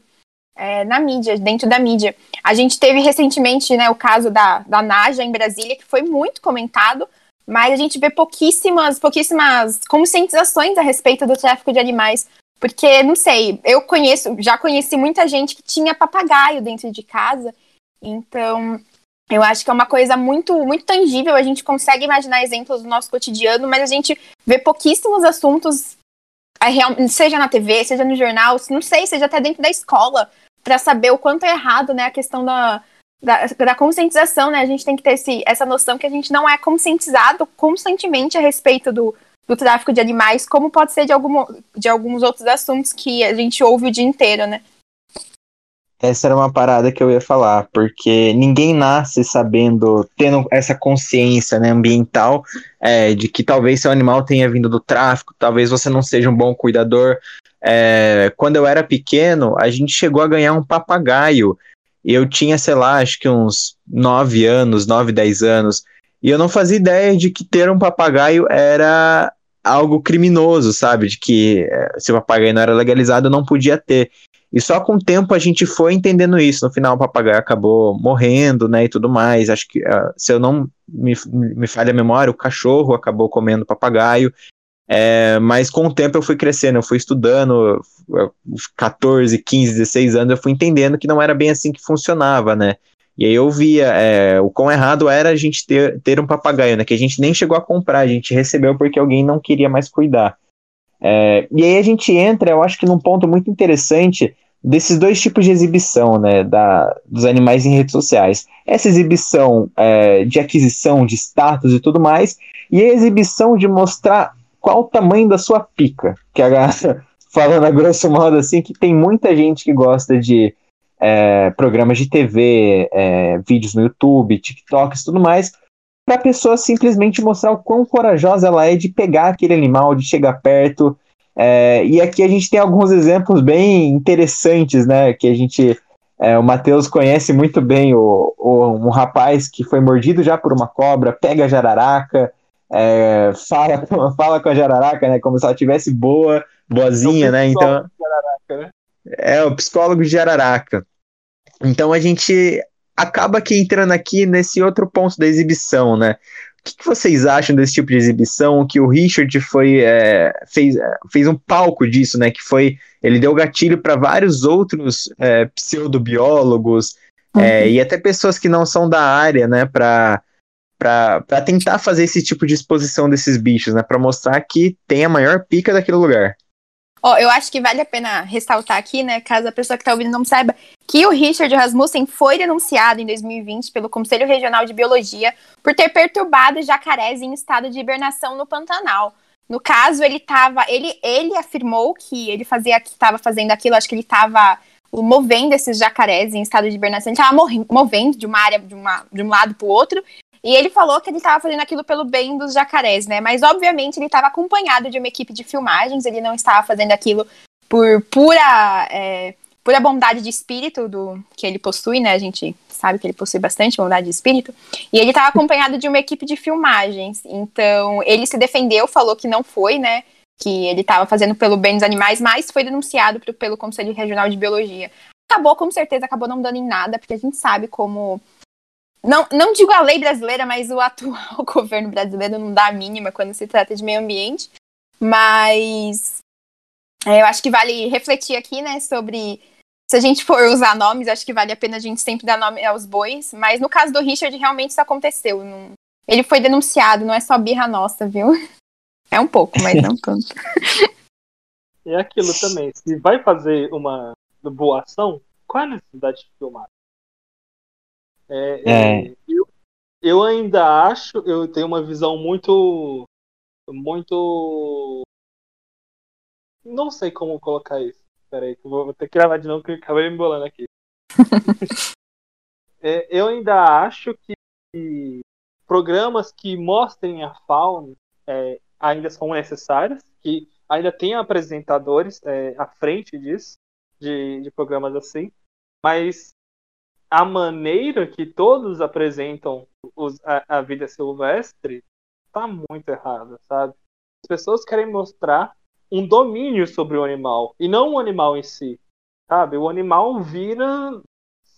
é, na mídia, dentro da mídia. A gente teve recentemente né, o caso da, da Naja em Brasília, que foi muito comentado, mas a gente vê pouquíssimas, pouquíssimas conscientizações a respeito do tráfico de animais. Porque, não sei, eu conheço, já conheci muita gente que tinha papagaio dentro de casa, então eu acho que é uma coisa muito, muito tangível. A gente consegue imaginar exemplos do nosso cotidiano, mas a gente vê pouquíssimos assuntos, seja na TV, seja no jornal, não sei, seja até dentro da escola, para saber o quanto é errado, né, a questão da, da, da, conscientização, né? A gente tem que ter esse, essa noção que a gente não é conscientizado constantemente a respeito do, do tráfico de animais, como pode ser de, algum, de alguns outros assuntos que a gente ouve o dia inteiro, né? Essa era uma parada que eu ia falar, porque ninguém nasce sabendo, tendo essa consciência né, ambiental é, de que talvez seu animal tenha vindo do tráfico, talvez você não seja um bom cuidador. É, quando eu era pequeno, a gente chegou a ganhar um papagaio. Eu tinha, sei lá, acho que uns 9 anos, 9, 10 anos, e eu não fazia ideia de que ter um papagaio era algo criminoso, sabe? De que é, se o papagaio não era legalizado, não podia ter. E só com o tempo a gente foi entendendo isso. No final, o papagaio acabou morrendo, né, e tudo mais. Acho que, uh, se eu não me, me falha a memória, o cachorro acabou comendo o papagaio. É, mas com o tempo eu fui crescendo, eu fui estudando, 14, 15, 16 anos, eu fui entendendo que não era bem assim que funcionava, né? E aí eu via é, o quão errado era a gente ter, ter um papagaio, né? Que a gente nem chegou a comprar, a gente recebeu porque alguém não queria mais cuidar. É, e aí a gente entra, eu acho que num ponto muito interessante desses dois tipos de exibição, né, da, dos animais em redes sociais. Essa exibição é, de aquisição de status e tudo mais, e a exibição de mostrar qual o tamanho da sua pica. Que a falando a grosso modo assim, que tem muita gente que gosta de é, programas de TV, é, vídeos no YouTube, TikToks e tudo mais, para a pessoa simplesmente mostrar o quão corajosa ela é de pegar aquele animal, de chegar perto. É, e aqui a gente tem alguns exemplos bem interessantes, né? Que a gente. É, o Matheus conhece muito bem o, o, um rapaz que foi mordido já por uma cobra, pega a jararaca, é, fala, fala com a jararaca, né? Como se ela tivesse boa, boazinha, é né? Então. Jararaca, né? É, o psicólogo de jararaca. Então a gente acaba aqui entrando aqui nesse outro ponto da exibição, né? O que, que vocês acham desse tipo de exibição? Que o Richard foi é, fez, é, fez um palco disso, né? Que foi ele deu gatilho para vários outros é, pseudobiólogos é, uhum. é, e até pessoas que não são da área, né? Para para tentar fazer esse tipo de exposição desses bichos, né? Para mostrar que tem a maior pica daquele lugar. Ó, eu acho que vale a pena ressaltar aqui, né, caso a pessoa que está ouvindo não saiba, que o Richard Rasmussen foi denunciado em 2020 pelo Conselho Regional de Biologia por ter perturbado jacarés em estado de hibernação no Pantanal. No caso, ele tava, ele, ele afirmou que ele fazia, que estava fazendo aquilo, acho que ele estava movendo esses jacarés em estado de hibernação, ele estava movendo de uma área, de, uma, de um lado para o outro, e ele falou que ele estava fazendo aquilo pelo bem dos jacarés, né? Mas obviamente ele estava acompanhado de uma equipe de filmagens, ele não estava fazendo aquilo por pura, é, pura bondade de espírito do que ele possui, né? A gente sabe que ele possui bastante bondade de espírito. E ele estava acompanhado de uma equipe de filmagens. Então ele se defendeu, falou que não foi, né? Que ele estava fazendo pelo bem dos animais, mas foi denunciado pro, pelo Conselho Regional de Biologia. Acabou, com certeza, acabou não dando em nada, porque a gente sabe como não, não digo a lei brasileira, mas o atual governo brasileiro não dá a mínima quando se trata de meio ambiente. Mas é, eu acho que vale refletir aqui, né, sobre se a gente for usar nomes, acho que vale a pena a gente sempre dar nome aos bois. Mas no caso do Richard, realmente isso aconteceu. Não... Ele foi denunciado, não é só birra nossa, viu? É um pouco, mas não tanto. É aquilo também. Se vai fazer uma boa ação, qual é a necessidade de filmar? É, é. Eu, eu ainda acho, eu tenho uma visão muito. Muito. Não sei como colocar isso. Peraí, que eu vou ter que gravar de novo que eu acabei me embolando aqui. é, eu ainda acho que programas que mostrem a fauna é, ainda são necessários, que ainda tem apresentadores é, à frente disso, de, de programas assim, mas a maneira que todos apresentam os, a, a, vida silvestre tá muito errada, sabe? As pessoas querem mostrar um domínio sobre o animal e não o animal em si, sabe? O animal vira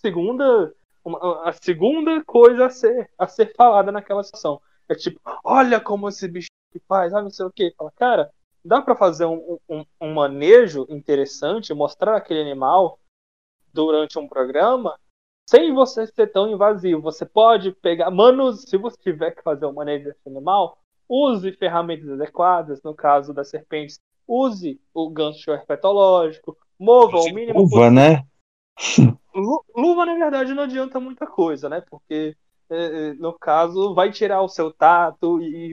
segunda uma, a segunda coisa a ser a ser falada naquela situação. É tipo, olha como esse bicho faz, ah, não sei o que. Fala, cara, dá para fazer um, um, um manejo interessante, mostrar aquele animal durante um programa sem você ser tão invasivo. Você pode pegar. Mano, se você tiver que fazer um manejo desse animal, use ferramentas adequadas. No caso das serpentes, use o gancho herpetológico. Mova o mínimo. Luva, né? Luva, na verdade, não adianta muita coisa, né? Porque, é, é, no caso, vai tirar o seu tato e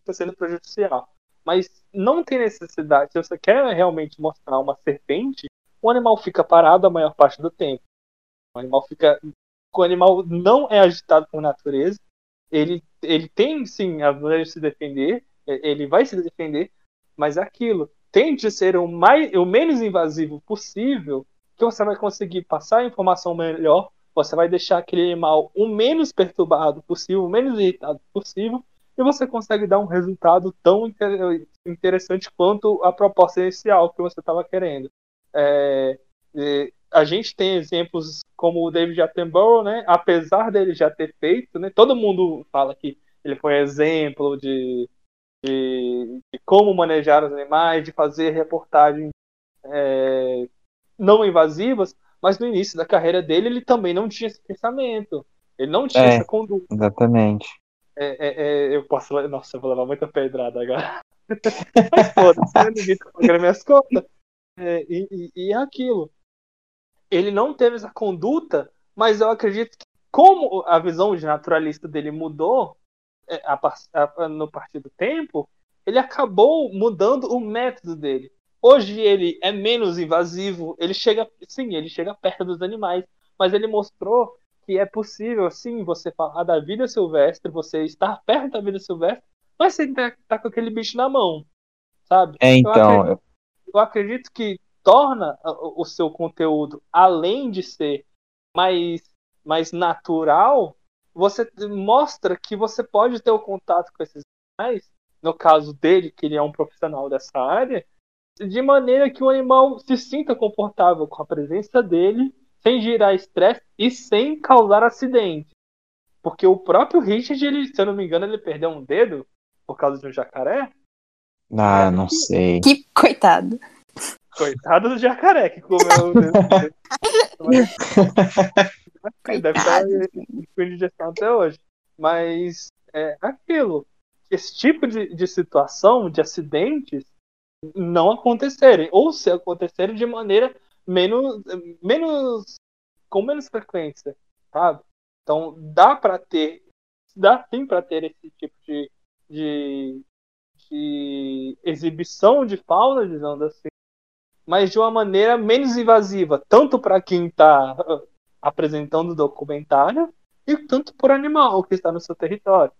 está sendo prejudicial. Mas não tem necessidade. Se você quer realmente mostrar uma serpente, o animal fica parado a maior parte do tempo. O animal fica. O animal não é agitado por natureza. Ele, ele tem sim a maneira de se defender. Ele vai se defender. Mas é aquilo. Tente ser o, mais, o menos invasivo possível. Que você vai conseguir passar a informação melhor. Você vai deixar aquele animal o menos perturbado possível, o menos irritado possível. e você consegue dar um resultado tão interessante quanto a proposta inicial que você estava querendo. É, a gente tem exemplos como o David Attenborough, né? Apesar dele já ter feito, né? Todo mundo fala que ele foi exemplo de, de, de como manejar os animais, de fazer reportagens é, não invasivas, mas no início da carreira dele ele também não tinha esse pensamento. Ele não tinha É, essa conduta. Exatamente. É, é, é, eu posso. Nossa, eu vou levar muita pedrada agora. Mas foda-se, ninguém tá pagando minhas contas. É, e, e, e é aquilo. Ele não teve essa conduta, mas eu acredito que, como a visão de naturalista dele mudou é, a par- a- no partir do tempo, ele acabou mudando o método dele. Hoje ele é menos invasivo, ele chega, sim, ele chega perto dos animais, mas ele mostrou que é possível, sim, você falar da vida silvestre, você estar perto da vida silvestre, mas sem estar tá com aquele bicho na mão, sabe? É, Eu então, acredito, eu acredito que torna o seu conteúdo, além de ser mais, mais natural, você mostra que você pode ter o contato com esses animais, no caso dele, que ele é um profissional dessa área, de maneira que o animal se sinta confortável com a presença dele, sem gerar estresse e sem causar acidente. Porque o próprio Richard, ele, se eu não me engano, ele perdeu um dedo por causa de um jacaré. ah, não sei. Que coitado. Coitado do jacaré que comeu. Mas, Deve estar Coitado. com indigestão até hoje. Mas é aquilo. Esse tipo de, de situação, de acidentes, não acontecerem. Ou se acontecerem de maneira menos. menos com menos frequência. Sabe? Então dá para ter. Dá sim para ter esse tipo de, de, de exibição de fauna, dizendo assim, mas de uma maneira menos invasiva, tanto para quem está apresentando o documentário e tanto por animal que está no seu território.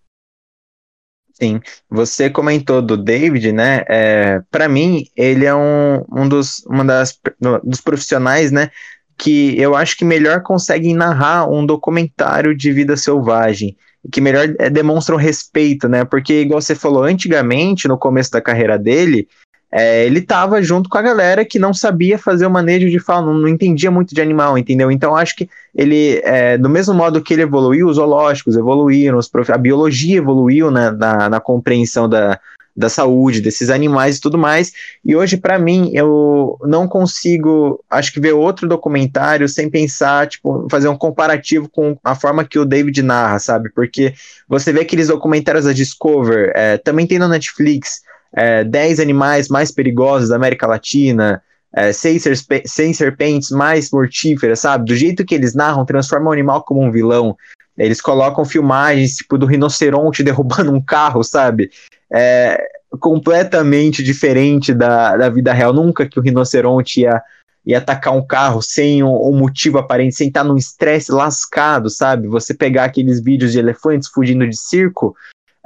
Sim, você comentou do David, né? É, para mim, ele é um, um dos, uma das, dos profissionais, né? Que eu acho que melhor conseguem narrar um documentário de vida selvagem, que melhor é, demonstram respeito, né? Porque, igual você falou, antigamente, no começo da carreira dele, é, ele estava junto com a galera que não sabia fazer o manejo de fauna, não, entendia muito de animal, entendeu? Então, acho que ele, é, do mesmo modo que ele evoluiu, os zoológicos evoluíram, os prof... a biologia evoluiu na, na, na compreensão da, da saúde desses animais e tudo mais. E hoje, para mim, eu não consigo, acho que ver outro documentário sem pensar, tipo, fazer um comparativo com a forma que o David narra, sabe? Porque você vê aqueles documentários da Discover, é, também tem na Netflix, é, 10 animais mais perigosos da América Latina, é, seis, serpe- seis serpentes mais mortíferas, sabe? Do jeito que eles narram, transformam o animal como um vilão. Eles colocam filmagens, tipo, do rinoceronte derrubando um carro, sabe? É, completamente diferente da, da vida real. Nunca que o rinoceronte ia, ia atacar um carro sem um, um motivo aparente, sem estar num estresse lascado, sabe? Você pegar aqueles vídeos de elefantes fugindo de circo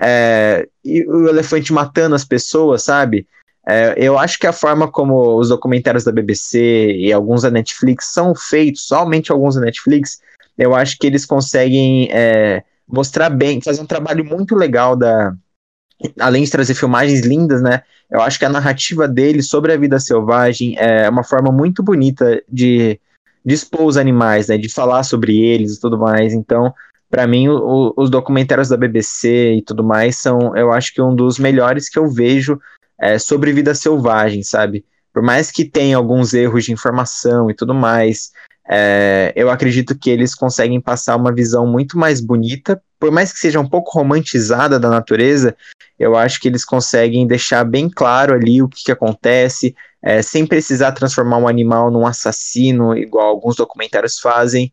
é, e o elefante matando as pessoas, sabe? É, eu acho que a forma como os documentários da BBC e alguns da Netflix são feitos, somente alguns da Netflix, eu acho que eles conseguem é, mostrar bem, fazer um trabalho muito legal da. Além de trazer filmagens lindas, né? Eu acho que a narrativa deles sobre a vida selvagem é uma forma muito bonita de, de expor os animais, né? De falar sobre eles e tudo mais. Então, para mim, o, os documentários da BBC e tudo mais são, eu acho que um dos melhores que eu vejo é, sobre vida selvagem, sabe? Por mais que tenha alguns erros de informação e tudo mais, é, eu acredito que eles conseguem passar uma visão muito mais bonita, por mais que seja um pouco romantizada da natureza, eu acho que eles conseguem deixar bem claro ali o que, que acontece, é, sem precisar transformar um animal num assassino, igual alguns documentários fazem.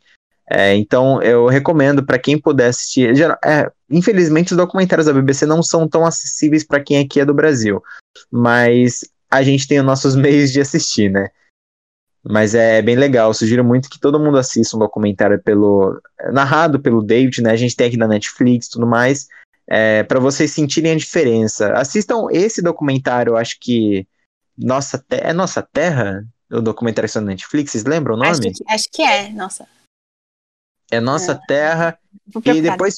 É, então, eu recomendo para quem puder assistir. é, infelizmente, os documentários da BBC não são tão acessíveis para quem aqui é do Brasil, mas a gente tem os nossos meios de assistir, né? Mas é bem legal. Sugiro muito que todo mundo assista um documentário pelo narrado pelo David, né? A gente tem aqui na Netflix, tudo mais, é, para vocês sentirem a diferença. Assistam esse documentário. Acho que nossa é Nossa Terra, o documentário que está na Netflix. Vocês lembram o nome? Acho que, acho que é, nossa. É Nossa Terra. Vou E depois-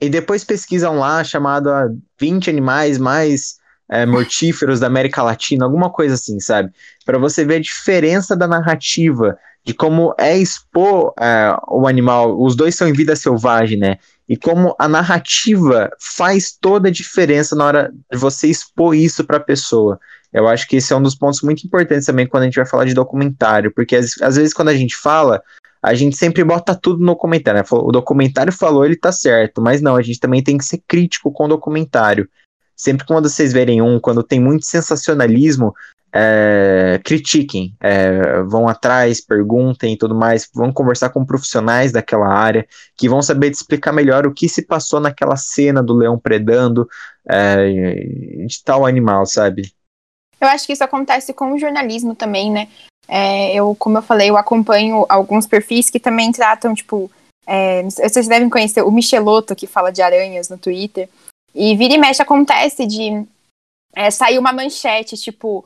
e depois pesquisam lá chamado a 20 animais mais é, mortíferos da América Latina, alguma coisa assim, sabe? Para você ver a diferença da narrativa, de como é expor é, o animal. Os dois são em vida selvagem, né? E como a narrativa faz toda a diferença na hora de você expor isso para a pessoa. Eu acho que esse é um dos pontos muito importantes também quando a gente vai falar de documentário, porque às, às vezes quando a gente fala, a gente sempre bota tudo no comentário. Né? O documentário falou, ele tá certo, mas não, a gente também tem que ser crítico com o documentário. Sempre que quando vocês verem um, quando tem muito sensacionalismo, é, critiquem, é, vão atrás, perguntem e tudo mais, vão conversar com profissionais daquela área que vão saber te explicar melhor o que se passou naquela cena do leão predando é, de tal animal, sabe? Eu acho que isso acontece com o jornalismo também, né? É, eu, como eu falei, eu acompanho alguns perfis que também tratam, tipo, é, vocês devem conhecer o Michelotto, que fala de aranhas no Twitter. E vira e mexe acontece de é, sair uma manchete, tipo,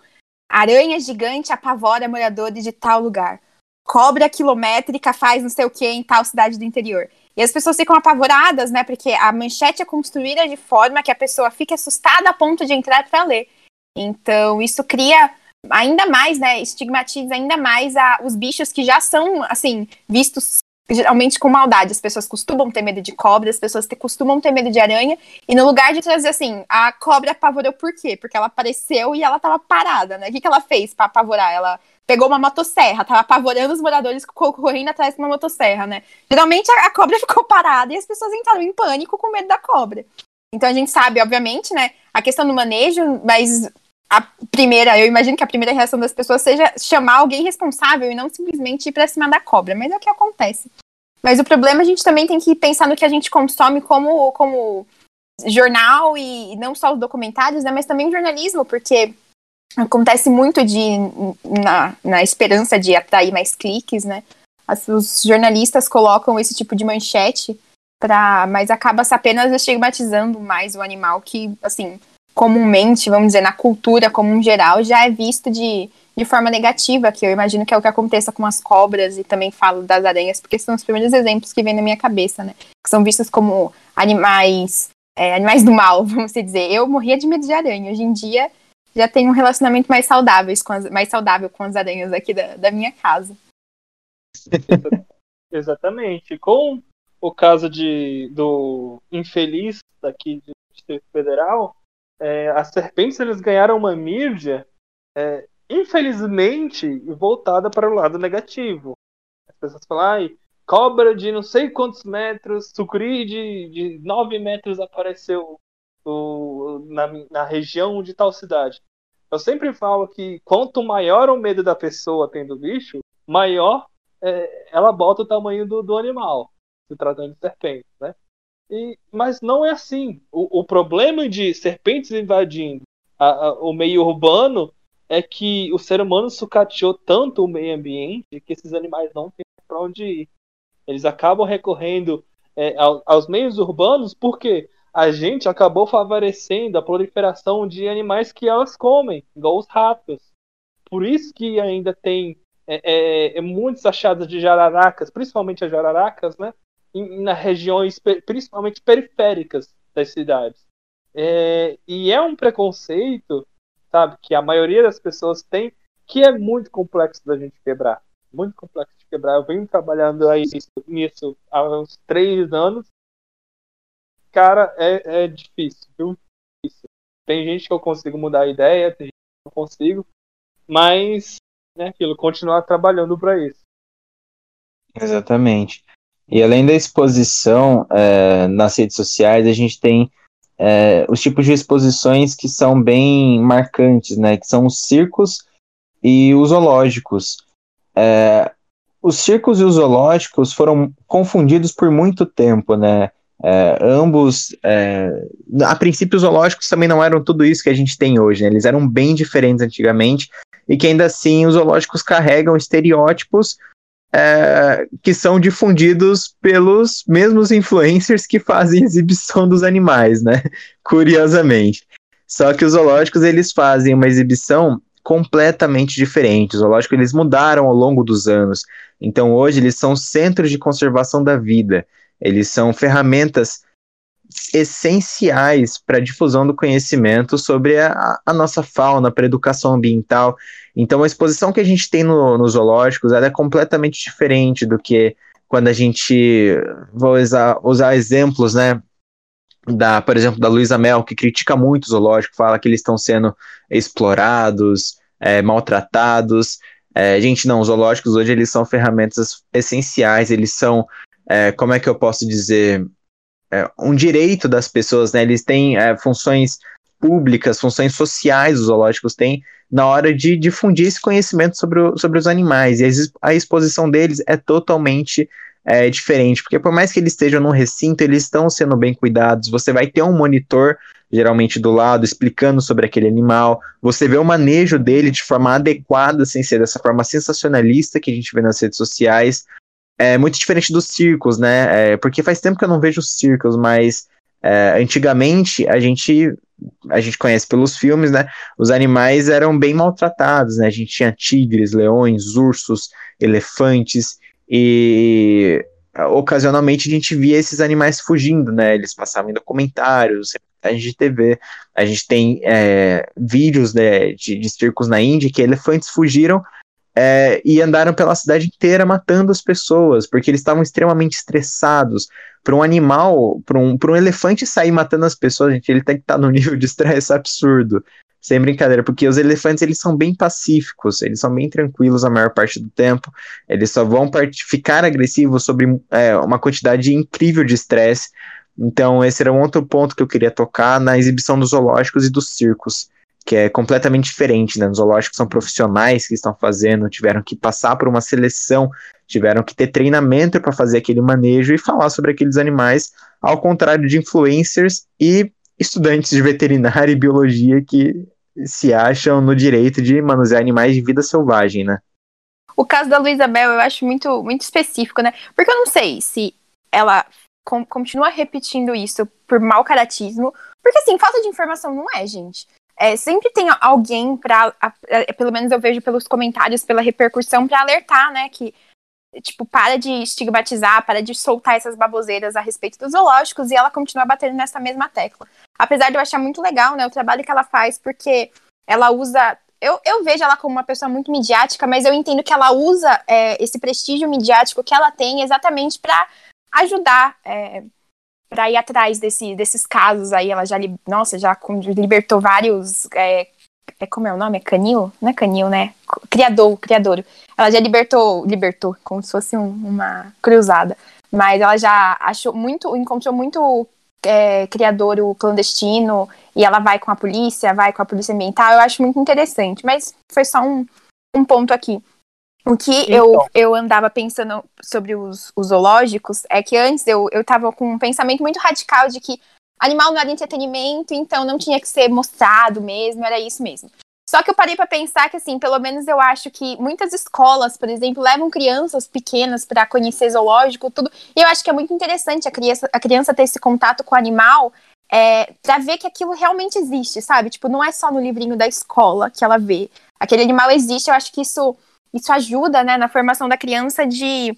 aranha gigante apavora moradores de tal lugar. Cobra quilométrica faz não sei o que em tal cidade do interior. E as pessoas ficam apavoradas, né? Porque a manchete é construída de forma que a pessoa fique assustada a ponto de entrar para ler. Então, isso cria ainda mais, né? Estigmatiza ainda mais a, os bichos que já são, assim, vistos geralmente com maldade. As pessoas costumam ter medo de cobra, as pessoas te, costumam ter medo de aranha. E no lugar de trazer assim, a cobra apavorou por quê? Porque ela apareceu e ela tava parada, né? O que, que ela fez para apavorar? Ela pegou uma motosserra, tava apavorando os moradores correndo atrás de uma motosserra, né? Geralmente a, a cobra ficou parada e as pessoas entraram em pânico com medo da cobra. Então a gente sabe, obviamente, né, a questão do manejo, mas a primeira, eu imagino que a primeira reação das pessoas seja chamar alguém responsável e não simplesmente ir pra cima da cobra, mas é o que acontece. Mas o problema a gente também tem que pensar no que a gente consome como, como jornal e não só os documentários, né, mas também o jornalismo, porque acontece muito de na, na esperança de atrair mais cliques, né? As, os jornalistas colocam esse tipo de manchete para, mas acaba apenas estigmatizando mais o animal que, assim, comumente, vamos dizer, na cultura como um geral, já é visto de, de forma negativa, que eu imagino que é o que aconteça com as cobras e também falo das aranhas, porque são os primeiros exemplos que vêm na minha cabeça, né? Que são vistos como animais, é, animais do mal, vamos dizer. Eu morria de medo de aranha. Hoje em dia já tenho um relacionamento mais saudável com as, mais saudável com as aranhas aqui da, da minha casa. Exatamente. Com o caso de, do infeliz daqui do Distrito Federal, é, as serpentes eles ganharam uma mídia, é, infelizmente, voltada para o lado negativo. As pessoas falam, ai, cobra de não sei quantos metros, sucuri de, de 9 metros apareceu o, na, na região de tal cidade. Eu sempre falo que quanto maior o medo da pessoa tendo bicho, maior é, ela bota o tamanho do, do animal, se tratando de serpente, né? E, mas não é assim. O, o problema de serpentes invadindo a, a, o meio urbano é que o ser humano sucateou tanto o meio ambiente que esses animais não têm para onde ir. Eles acabam recorrendo é, aos, aos meios urbanos porque a gente acabou favorecendo a proliferação de animais que elas comem, igual os ratos. Por isso que ainda tem é, é, muitos achados de jararacas, principalmente as jararacas, né? Nas regiões principalmente periféricas das cidades. É, e é um preconceito, sabe, que a maioria das pessoas tem, que é muito complexo da gente quebrar. Muito complexo de quebrar. Eu venho trabalhando aí nisso há uns três anos. Cara, é, é difícil, viu? Tem gente que eu consigo mudar a ideia, tem gente que eu consigo, mas né, aquilo, continuar trabalhando para isso. Exatamente. E além da exposição é, nas redes sociais, a gente tem é, os tipos de exposições que são bem marcantes, né? Que são os circos e os zoológicos. É, os circos e os zoológicos foram confundidos por muito tempo, né? É, ambos, é, a princípio, os zoológicos também não eram tudo isso que a gente tem hoje, né? Eles eram bem diferentes antigamente e que ainda assim os zoológicos carregam estereótipos é, que são difundidos pelos mesmos influencers que fazem exibição dos animais, né? Curiosamente. Só que os zoológicos eles fazem uma exibição completamente diferente. Os zoológicos eles mudaram ao longo dos anos. Então hoje eles são centros de conservação da vida. Eles são ferramentas essenciais para a difusão do conhecimento sobre a, a nossa fauna, para a educação ambiental. Então, a exposição que a gente tem no, nos zoológicos é completamente diferente do que quando a gente. Vou usar, usar exemplos, né? Da, por exemplo, da Luísa Mel, que critica muito o zoológico, fala que eles estão sendo explorados, é, maltratados. É, gente, não, os zoológicos hoje eles são ferramentas essenciais, eles são, é, como é que eu posso dizer, é, um direito das pessoas, né? Eles têm é, funções públicas, funções sociais, os zoológicos têm, na hora de difundir esse conhecimento sobre, o, sobre os animais. E a exposição deles é totalmente é, diferente, porque por mais que eles estejam num recinto, eles estão sendo bem cuidados. Você vai ter um monitor, geralmente do lado, explicando sobre aquele animal. Você vê o manejo dele de forma adequada, sem ser dessa forma sensacionalista que a gente vê nas redes sociais. É muito diferente dos circos, né? É, porque faz tempo que eu não vejo circos, mas é, antigamente a gente a gente conhece pelos filmes, né? Os animais eram bem maltratados, né? A gente tinha tigres, leões, ursos, elefantes e ocasionalmente a gente via esses animais fugindo, né? Eles passavam em documentários, reportagens de TV. A gente tem é, vídeos né, de, de circos na Índia que elefantes fugiram é, e andaram pela cidade inteira matando as pessoas, porque eles estavam extremamente estressados. Para um animal, para um, um elefante sair matando as pessoas, gente, ele tem que estar tá no nível de estresse absurdo. Sem brincadeira, porque os elefantes eles são bem pacíficos, eles são bem tranquilos a maior parte do tempo, eles só vão ficar agressivos sobre é, uma quantidade incrível de estresse. Então, esse era um outro ponto que eu queria tocar na exibição dos zoológicos e dos circos que é completamente diferente, né? Nos zoológicos são profissionais que estão fazendo, tiveram que passar por uma seleção, tiveram que ter treinamento para fazer aquele manejo e falar sobre aqueles animais, ao contrário de influencers e estudantes de veterinária e biologia que se acham no direito de manusear animais de vida selvagem, né? O caso da Luísa Bel eu acho muito, muito específico, né? Porque eu não sei se ela com, continua repetindo isso por mau caratismo, porque assim, falta de informação não é, gente é, sempre tem alguém para, pelo menos eu vejo pelos comentários, pela repercussão, para alertar, né, que tipo, para de estigmatizar, para de soltar essas baboseiras a respeito dos zoológicos e ela continua batendo nessa mesma tecla. Apesar de eu achar muito legal, né, o trabalho que ela faz, porque ela usa. Eu, eu vejo ela como uma pessoa muito midiática, mas eu entendo que ela usa é, esse prestígio midiático que ela tem exatamente para ajudar é, para ir atrás desse, desses casos aí. Ela já, nossa, já libertou vários. É, é, como é o nome? É Canil? Não é Canil, né? Criador, criador. Ela já libertou, libertou, como se fosse um, uma cruzada. Mas ela já achou muito, encontrou muito é, criador clandestino e ela vai com a polícia, vai com a polícia ambiental. Eu acho muito interessante. Mas foi só um, um ponto aqui. O que então. eu, eu andava pensando sobre os, os, zoológicos é que antes eu, eu tava com um pensamento muito radical de que animal não era entretenimento, então não tinha que ser mostrado mesmo, era isso mesmo. Só que eu parei para pensar que, assim, pelo menos eu acho que muitas escolas, por exemplo, levam crianças pequenas para conhecer zoológico, tudo. E eu acho que é muito interessante a criança, a criança ter esse contato com o animal é, para ver que aquilo realmente existe, sabe? Tipo, não é só no livrinho da escola que ela vê. Aquele animal existe, eu acho que isso isso ajuda né, na formação da criança de,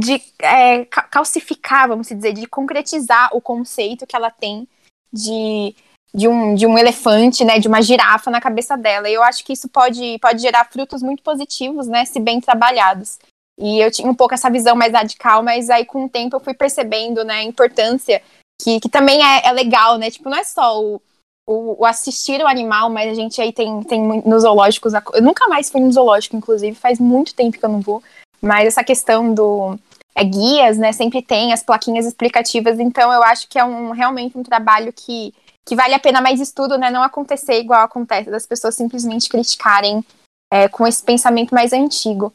de é, calcificar, vamos dizer, de concretizar o conceito que ela tem de, de, um, de um elefante, né, de uma girafa na cabeça dela. E eu acho que isso pode, pode gerar frutos muito positivos, né, se bem trabalhados. E eu tinha um pouco essa visão mais radical, mas aí com o tempo eu fui percebendo, né, a importância que, que também é, é legal, né, tipo, não é só o, o, o, assistir o animal, mas a gente aí tem, tem nos zoológicos. Eu nunca mais fui no zoológico, inclusive, faz muito tempo que eu não vou. Mas essa questão do. É, guias, né? Sempre tem as plaquinhas explicativas, então eu acho que é um, realmente um trabalho que, que vale a pena mais estudo, né? Não acontecer igual acontece, das pessoas simplesmente criticarem é, com esse pensamento mais antigo.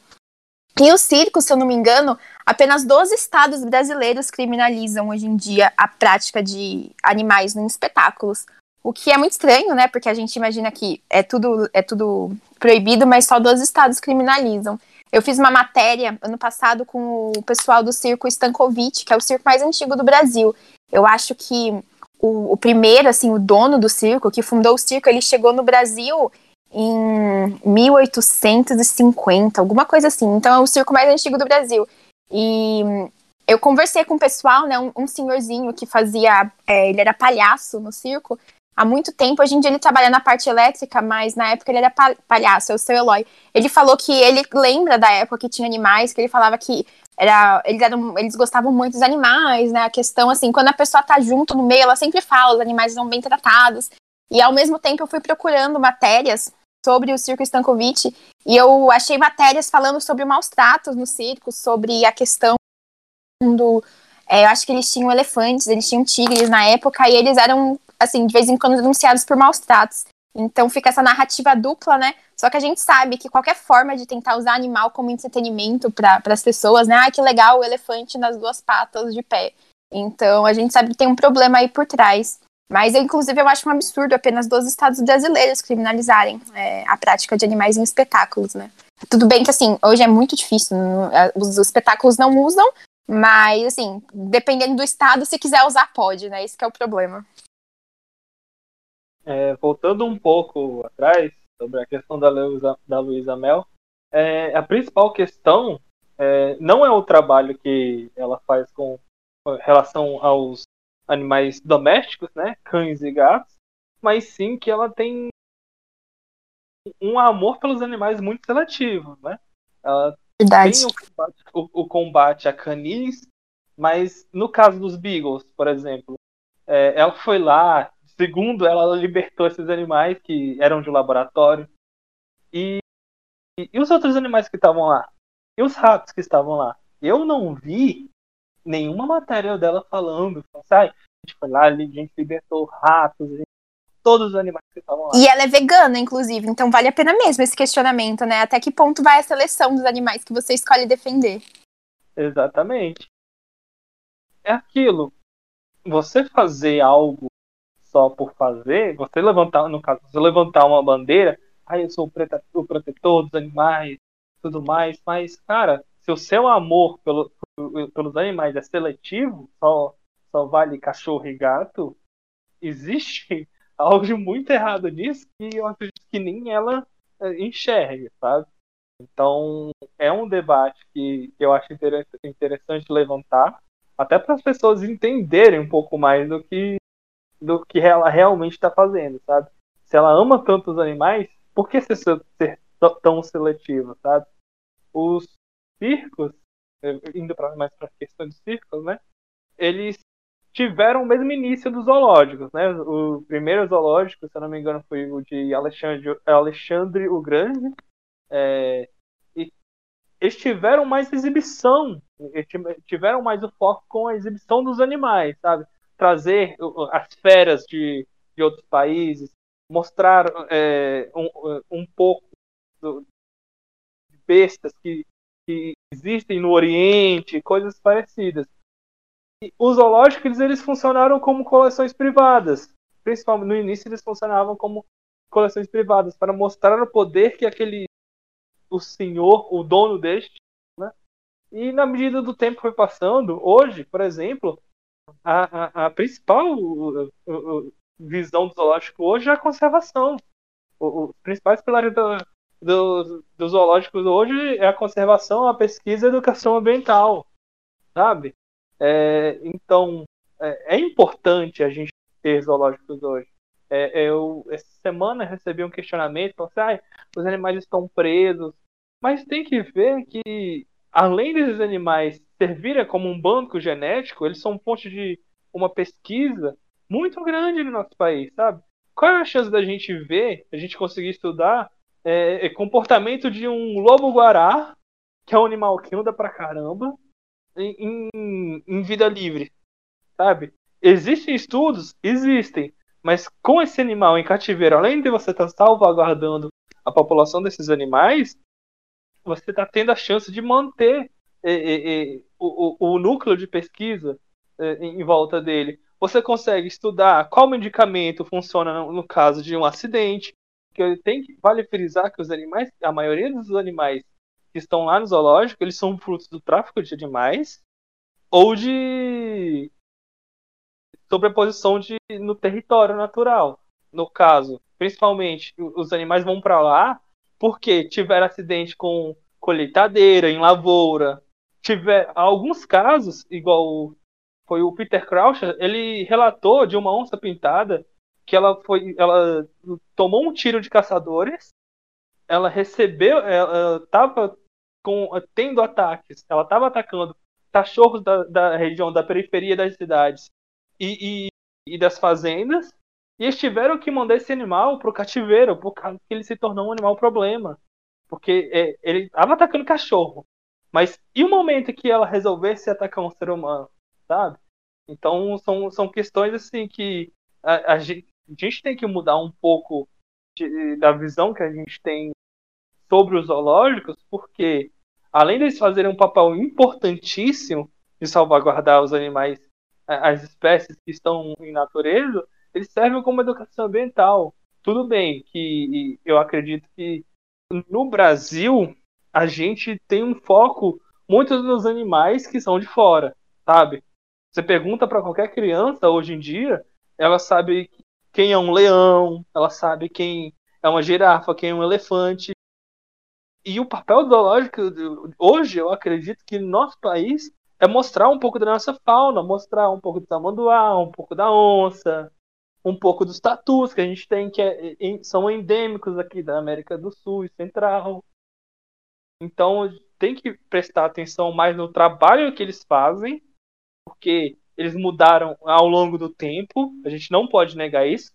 E o circo, se eu não me engano, apenas 12 estados brasileiros criminalizam hoje em dia a prática de animais em espetáculos. O que é muito estranho, né? Porque a gente imagina que é tudo, é tudo proibido, mas só 12 estados criminalizam. Eu fiz uma matéria ano passado com o pessoal do circo Stankovic, que é o circo mais antigo do Brasil. Eu acho que o, o primeiro, assim, o dono do circo, que fundou o circo, ele chegou no Brasil em 1850, alguma coisa assim. Então é o circo mais antigo do Brasil. E eu conversei com o pessoal, né? Um, um senhorzinho que fazia. É, ele era palhaço no circo há muito tempo. Hoje em dia ele trabalha na parte elétrica, mas na época ele era palhaço, é o seu Eloy. Ele falou que ele lembra da época que tinha animais, que ele falava que era, eles, eram, eles gostavam muito dos animais, né? A questão, assim, quando a pessoa tá junto no meio, ela sempre fala, os animais são bem tratados. E ao mesmo tempo eu fui procurando matérias sobre o circo Stankovic e eu achei matérias falando sobre maus tratos no circo, sobre a questão do. É, eu acho que eles tinham elefantes, eles tinham tigres na época e eles eram, assim, de vez em quando denunciados por maus tratos. Então fica essa narrativa dupla, né? Só que a gente sabe que qualquer forma de tentar usar animal como entretenimento para as pessoas, né? Ah, que legal, o elefante nas duas patas de pé. Então a gente sabe que tem um problema aí por trás. Mas, inclusive, eu acho um absurdo apenas dois estados brasileiros criminalizarem é, a prática de animais em espetáculos, né? Tudo bem que, assim, hoje é muito difícil, os espetáculos não usam, mas, assim, dependendo do estado, se quiser usar, pode, né? Esse é o problema. É, voltando um pouco atrás, sobre a questão da Luísa, da Luísa Mel, é, a principal questão é, não é o trabalho que ela faz com relação aos animais domésticos, né, cães e gatos, mas sim que ela tem um amor pelos animais muito seletivo, né? Ela Verdade. tem o combate, o, o combate, a canis, mas no caso dos beagles, por exemplo, é, ela foi lá, segundo ela, libertou esses animais que eram de laboratório e, e, e os outros animais que estavam lá, e os ratos que estavam lá. Eu não vi nenhuma matéria dela falando, sai, a gente foi lá, a gente libertou ratos, todos os animais que estavam lá. E ela é vegana, inclusive, então vale a pena mesmo esse questionamento, né? Até que ponto vai a seleção dos animais que você escolhe defender? Exatamente. É aquilo. Você fazer algo só por fazer, você levantar, no caso, você levantar uma bandeira, ah, eu sou o protetor dos animais, tudo mais, mas, cara, se o seu amor pelo, pelos animais é seletivo, só, só vale cachorro e gato, existe algo muito errado nisso que eu acredito que nem ela eh, enxerga, sabe? Então, é um debate que eu acho interessante levantar, até para as pessoas entenderem um pouco mais do que, do que ela realmente está fazendo, sabe? Se ela ama tanto os animais, por que ser, ser tão seletiva, sabe? Os circos indo pra, mais para a questão de círculos, né? Eles tiveram o mesmo início dos zoológicos, né? O primeiro zoológico, se eu não me engano, foi o de Alexandre, Alexandre o Grande. É, e eles tiveram mais exibição, tiveram mais o foco com a exibição dos animais, sabe? Trazer as feras de, de outros países, mostrar é, um, um pouco do, de bestas que que existem no Oriente, coisas parecidas. E os zoológicos eles, funcionaram como coleções privadas. Principalmente no início eles funcionavam como coleções privadas para mostrar o poder que aquele o senhor, o dono deste, né? E na medida do tempo foi passando, hoje, por exemplo, a, a, principal o, o, visão do zoológico hoje é a conservação. os principais pilares da, do, dos zoológicos hoje é a conservação, a pesquisa e a educação ambiental, sabe? É, então, é, é, importante a gente ter zoológicos hoje. É, eu, essa semana, recebi um questionamento, falei assim, ah, os animais estão presos, mas tem que ver que, além desses animais servirem como um banco genético, eles são fonte de uma pesquisa muito grande no nosso país, sabe? Qual é a chance da gente ver, a gente conseguir estudar é, é, comportamento de um lobo-guará, que é um animal que anda pra caramba, em, em, em vida livre, sabe? Existem estudos? Existem. Mas com esse animal em cativeiro, além de você estar salvaguardando a população desses animais, você está tendo a chance de manter é, é, é, o, o, núcleo de pesquisa é, em volta dele. Você consegue estudar qual medicamento funciona no, no caso de um acidente, que tem que vale frisar que os animais, a maioria dos animais que estão lá no zoológico, eles são frutos do tráfico de animais ou de sobreposição de no território natural. No caso, principalmente os animais vão para lá porque tiveram acidente com colheitadeira, em lavoura, tiver alguns casos, igual foi o Peter Croucher, ele relatou de uma onça pintada que ela foi, ela tomou um tiro de caçadores, ela recebeu, ela estava com tendo ataques, ela estava atacando cachorros da, da, região da periferia das cidades e, e, e das fazendas e eles tiveram que mandar esse animal pro cativeiro por causa que ele se tornou um animal problema, porque é, ele estava atacando cachorro, mas e o momento que ela resolvesse atacar um ser humano, sabe? Então são, são questões assim que a, a, gente, a gente tem que mudar um pouco de, da visão que a gente tem sobre os zoológicos, porque além deles fazerem um papel importantíssimo de salvaguardar os animais, as espécies que estão em natureza, eles servem como educação ambiental. Tudo bem que eu acredito que no Brasil a gente tem um foco muito nos animais que são de fora, sabe? Você pergunta para qualquer criança hoje em dia, ela sabe quem é um leão, ela sabe quem é uma girafa, quem é um elefante. E o papel zoológico hoje, eu acredito que no nosso país é mostrar um pouco da nossa fauna, mostrar um pouco do tamanduá, um pouco da onça, um pouco dos tatus que a gente tem, que é, são endêmicos aqui da América do Sul e Central. Então tem que prestar atenção mais no trabalho que eles fazem porque eles mudaram ao longo do tempo, a gente não pode negar isso.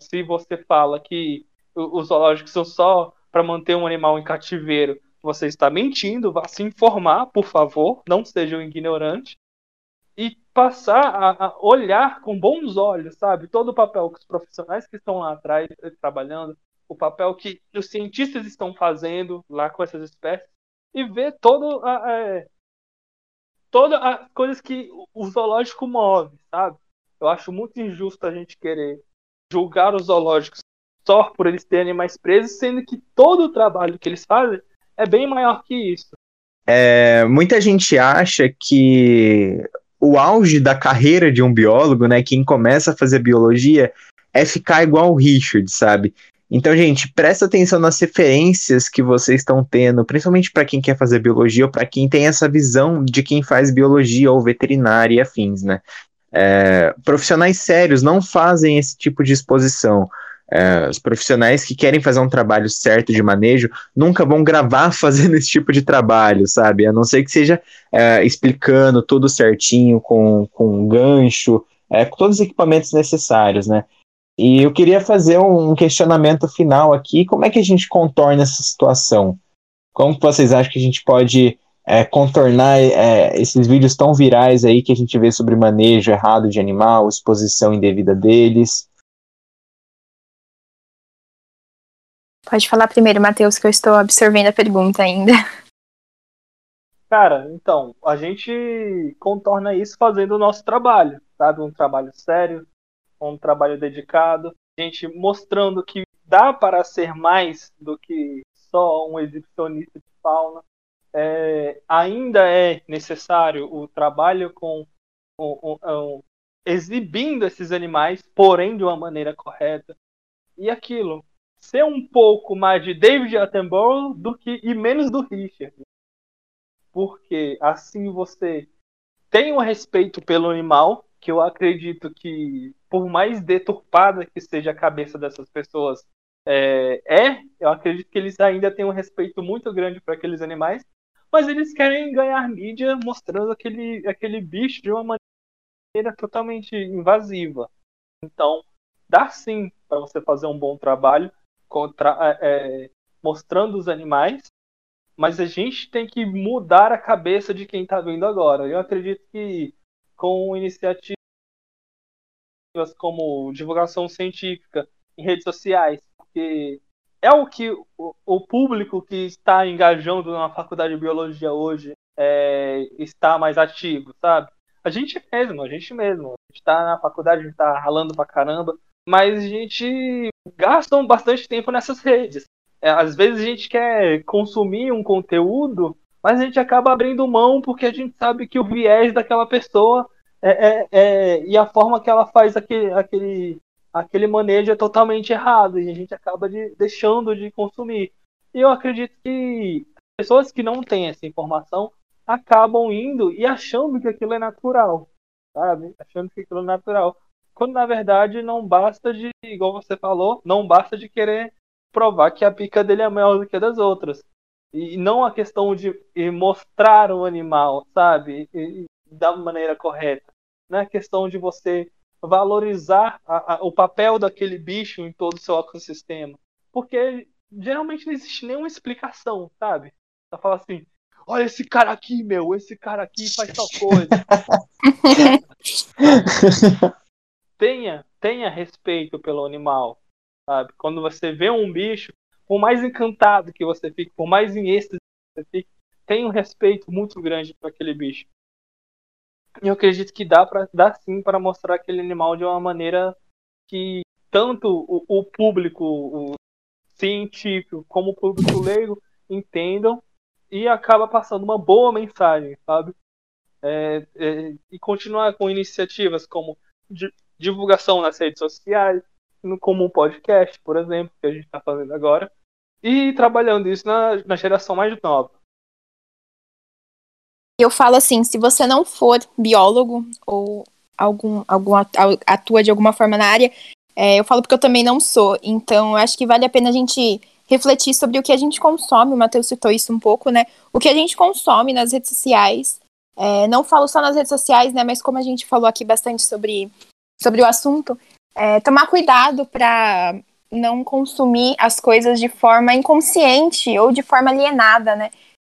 Se você fala que os zoológicos são só para manter um animal em cativeiro, você está mentindo, vá se informar, por favor, não seja um ignorante. E passar a, a olhar com bons olhos, sabe? Todo o papel que os profissionais que estão lá atrás eh, trabalhando, o papel que os cientistas estão fazendo lá com essas espécies, e ver todo a, a, todas as coisas que o zoológico move, sabe? Eu acho muito injusto a gente querer julgar os zoológicos só por eles terem animais presos, sendo que todo o trabalho que eles fazem é bem maior que isso. É, muita gente acha que o auge da carreira de um biólogo, né, quem começa a fazer biologia, é ficar igual o Richard, sabe? Então, gente, presta atenção nas referências que vocês estão tendo, principalmente para quem quer fazer biologia ou para quem tem essa visão de quem faz biologia ou veterinária e afins, né? É, profissionais sérios não fazem esse tipo de exposição. É, os profissionais que querem fazer um trabalho certo de manejo nunca vão gravar fazendo esse tipo de trabalho, sabe? A não ser que seja é, explicando tudo certinho, com, com gancho, é, com todos os equipamentos necessários, né? E eu queria fazer um questionamento final aqui. Como é que a gente contorna essa situação? Como vocês acham que a gente pode é, contornar é, esses vídeos tão virais aí que a gente vê sobre manejo errado de animal, exposição indevida deles? Pode falar primeiro, Matheus, que eu estou absorvendo a pergunta ainda. Cara, então, a gente contorna isso fazendo o nosso trabalho, sabe? Um trabalho sério, um trabalho dedicado, gente mostrando que dá para ser mais do que só um exibicionista de fauna. É, ainda é necessário o trabalho com um, um, exibindo esses animais, porém de uma maneira correta. E aquilo, ser um pouco mais de David Attenborough do que e menos do Richard. Porque assim você tem um respeito pelo animal, que eu acredito que por mais deturpada que seja a cabeça dessas pessoas é, é, eu acredito que eles ainda têm um respeito muito grande para aqueles animais, mas eles querem ganhar mídia mostrando aquele, aquele bicho de uma maneira totalmente invasiva. Então, dá sim para você fazer um bom trabalho contra, é, mostrando os animais, mas a gente tem que mudar a cabeça de quem está vindo agora. Eu acredito que com iniciativas como divulgação científica em redes sociais, porque é o que o, o público que está engajando na faculdade de biologia hoje é, está mais ativo, sabe? A gente mesmo, a gente mesmo. A gente está na faculdade, a gente está ralando pra caramba, mas a gente gasta bastante tempo nessas redes. É, às vezes a gente quer consumir um conteúdo, mas a gente acaba abrindo mão porque a gente sabe que o viés daquela pessoa é, é, é, e a forma que ela faz aquele, aquele, aquele manejo é totalmente errado e a gente acaba de, deixando de consumir. E eu acredito que pessoas que não têm essa informação acabam indo e achando que aquilo é natural, sabe? Achando que aquilo é natural. Quando na verdade não basta de, igual você falou, não basta de querer provar que a pica dele é maior do que a das outras. E não a questão de mostrar o animal, sabe? E, da maneira correta. Não é a questão de você valorizar a, a, o papel daquele bicho em todo o seu ecossistema. Porque geralmente não existe nenhuma explicação, sabe? Você fala assim, olha esse cara aqui, meu, esse cara aqui faz tal coisa. tenha, tenha respeito pelo animal, sabe? Quando você vê um bicho, por mais encantado que você fique, por mais em êxtase que você fique, tenha um respeito muito grande para aquele bicho. E eu acredito que dá para dá sim para mostrar aquele animal de uma maneira que tanto o, o público o científico como o público leigo entendam e acaba passando uma boa mensagem, sabe? É, é, e continuar com iniciativas como divulgação nas redes sociais, como um podcast, por exemplo, que a gente está fazendo agora, e trabalhando isso na, na geração mais nova. Eu falo assim, se você não for biólogo ou algum, algum atua de alguma forma na área, é, eu falo porque eu também não sou, então eu acho que vale a pena a gente refletir sobre o que a gente consome, o Matheus citou isso um pouco, né? O que a gente consome nas redes sociais. É, não falo só nas redes sociais, né? Mas como a gente falou aqui bastante sobre sobre o assunto, é, tomar cuidado para não consumir as coisas de forma inconsciente ou de forma alienada, né?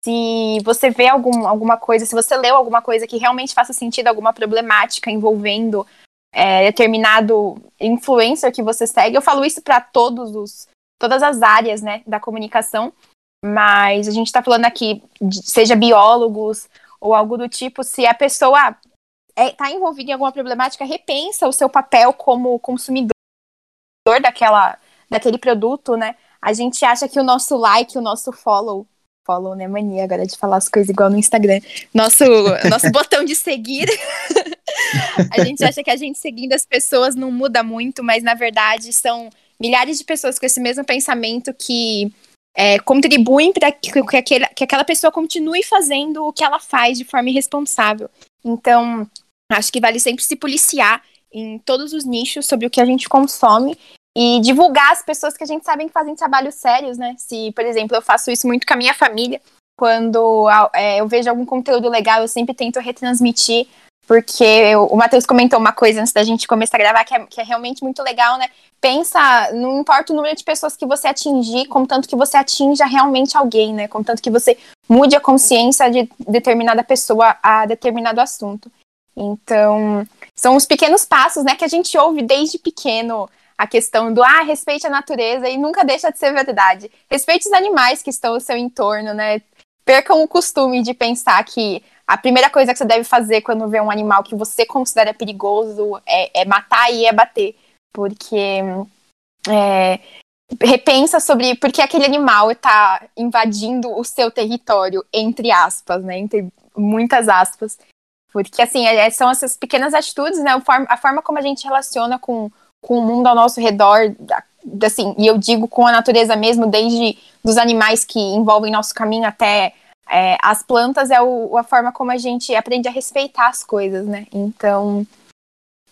Se você vê algum, alguma coisa, se você leu alguma coisa que realmente faça sentido, alguma problemática envolvendo é, determinado influencer que você segue, eu falo isso para todos os todas as áreas, né, da comunicação, mas a gente está falando aqui, seja biólogos ou algo do tipo, se a pessoa está é, tá envolvido em alguma problemática, repensa o seu papel como consumidor daquela, daquele produto, né? A gente acha que o nosso like, o nosso follow, follow, né? Mania agora de falar as coisas igual no Instagram. Nosso, nosso botão de seguir. a gente acha que a gente seguindo as pessoas não muda muito, mas na verdade são milhares de pessoas com esse mesmo pensamento que é, contribuem para que, que, que aquela pessoa continue fazendo o que ela faz de forma irresponsável. Então, Acho que vale sempre se policiar em todos os nichos sobre o que a gente consome e divulgar as pessoas que a gente sabe que fazem trabalhos sérios, né? Se, por exemplo, eu faço isso muito com a minha família, quando é, eu vejo algum conteúdo legal, eu sempre tento retransmitir, porque eu, o Matheus comentou uma coisa antes da gente começar a gravar que é, que é, realmente muito legal, né? Pensa, não importa o número de pessoas que você atingir, contanto que você atinja realmente alguém, né? Contanto que você mude a consciência de determinada pessoa a determinado assunto. Então, são os pequenos passos, né, que a gente ouve desde pequeno a questão do ah, respeite a natureza e nunca deixa de ser verdade. Respeite os animais que estão ao seu entorno, né? Percam o costume de pensar que a primeira coisa que você deve fazer quando vê um animal que você considera perigoso é, é matar e é bater. Porque é, repensa sobre por que aquele animal está invadindo o seu território, entre aspas, né? Entre muitas aspas. Porque, assim, é, são essas pequenas atitudes, né? A forma como a gente relaciona com, com o mundo ao nosso redor, assim, e eu digo com a natureza mesmo, desde dos animais que envolvem nosso caminho até é, as plantas, é o, a forma como a gente aprende a respeitar as coisas, né? Então,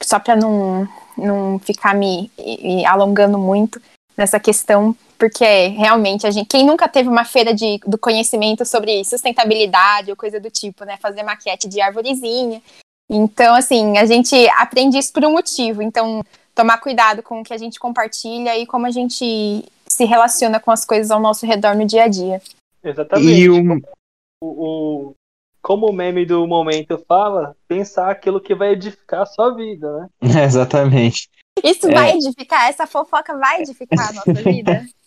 só para não, não ficar me, me alongando muito nessa questão, porque realmente a gente, quem nunca teve uma feira de, do conhecimento sobre sustentabilidade ou coisa do tipo, né? Fazer maquete de arvorezinha. Então, assim, a gente aprende isso por um motivo. Então, tomar cuidado com o que a gente compartilha e como a gente se relaciona com as coisas ao nosso redor no dia a dia. Exatamente. E o... O, o, como o meme do momento fala, pensar aquilo que vai edificar a sua vida, né? exatamente. Isso é. vai edificar, essa fofoca vai edificar a nossa vida.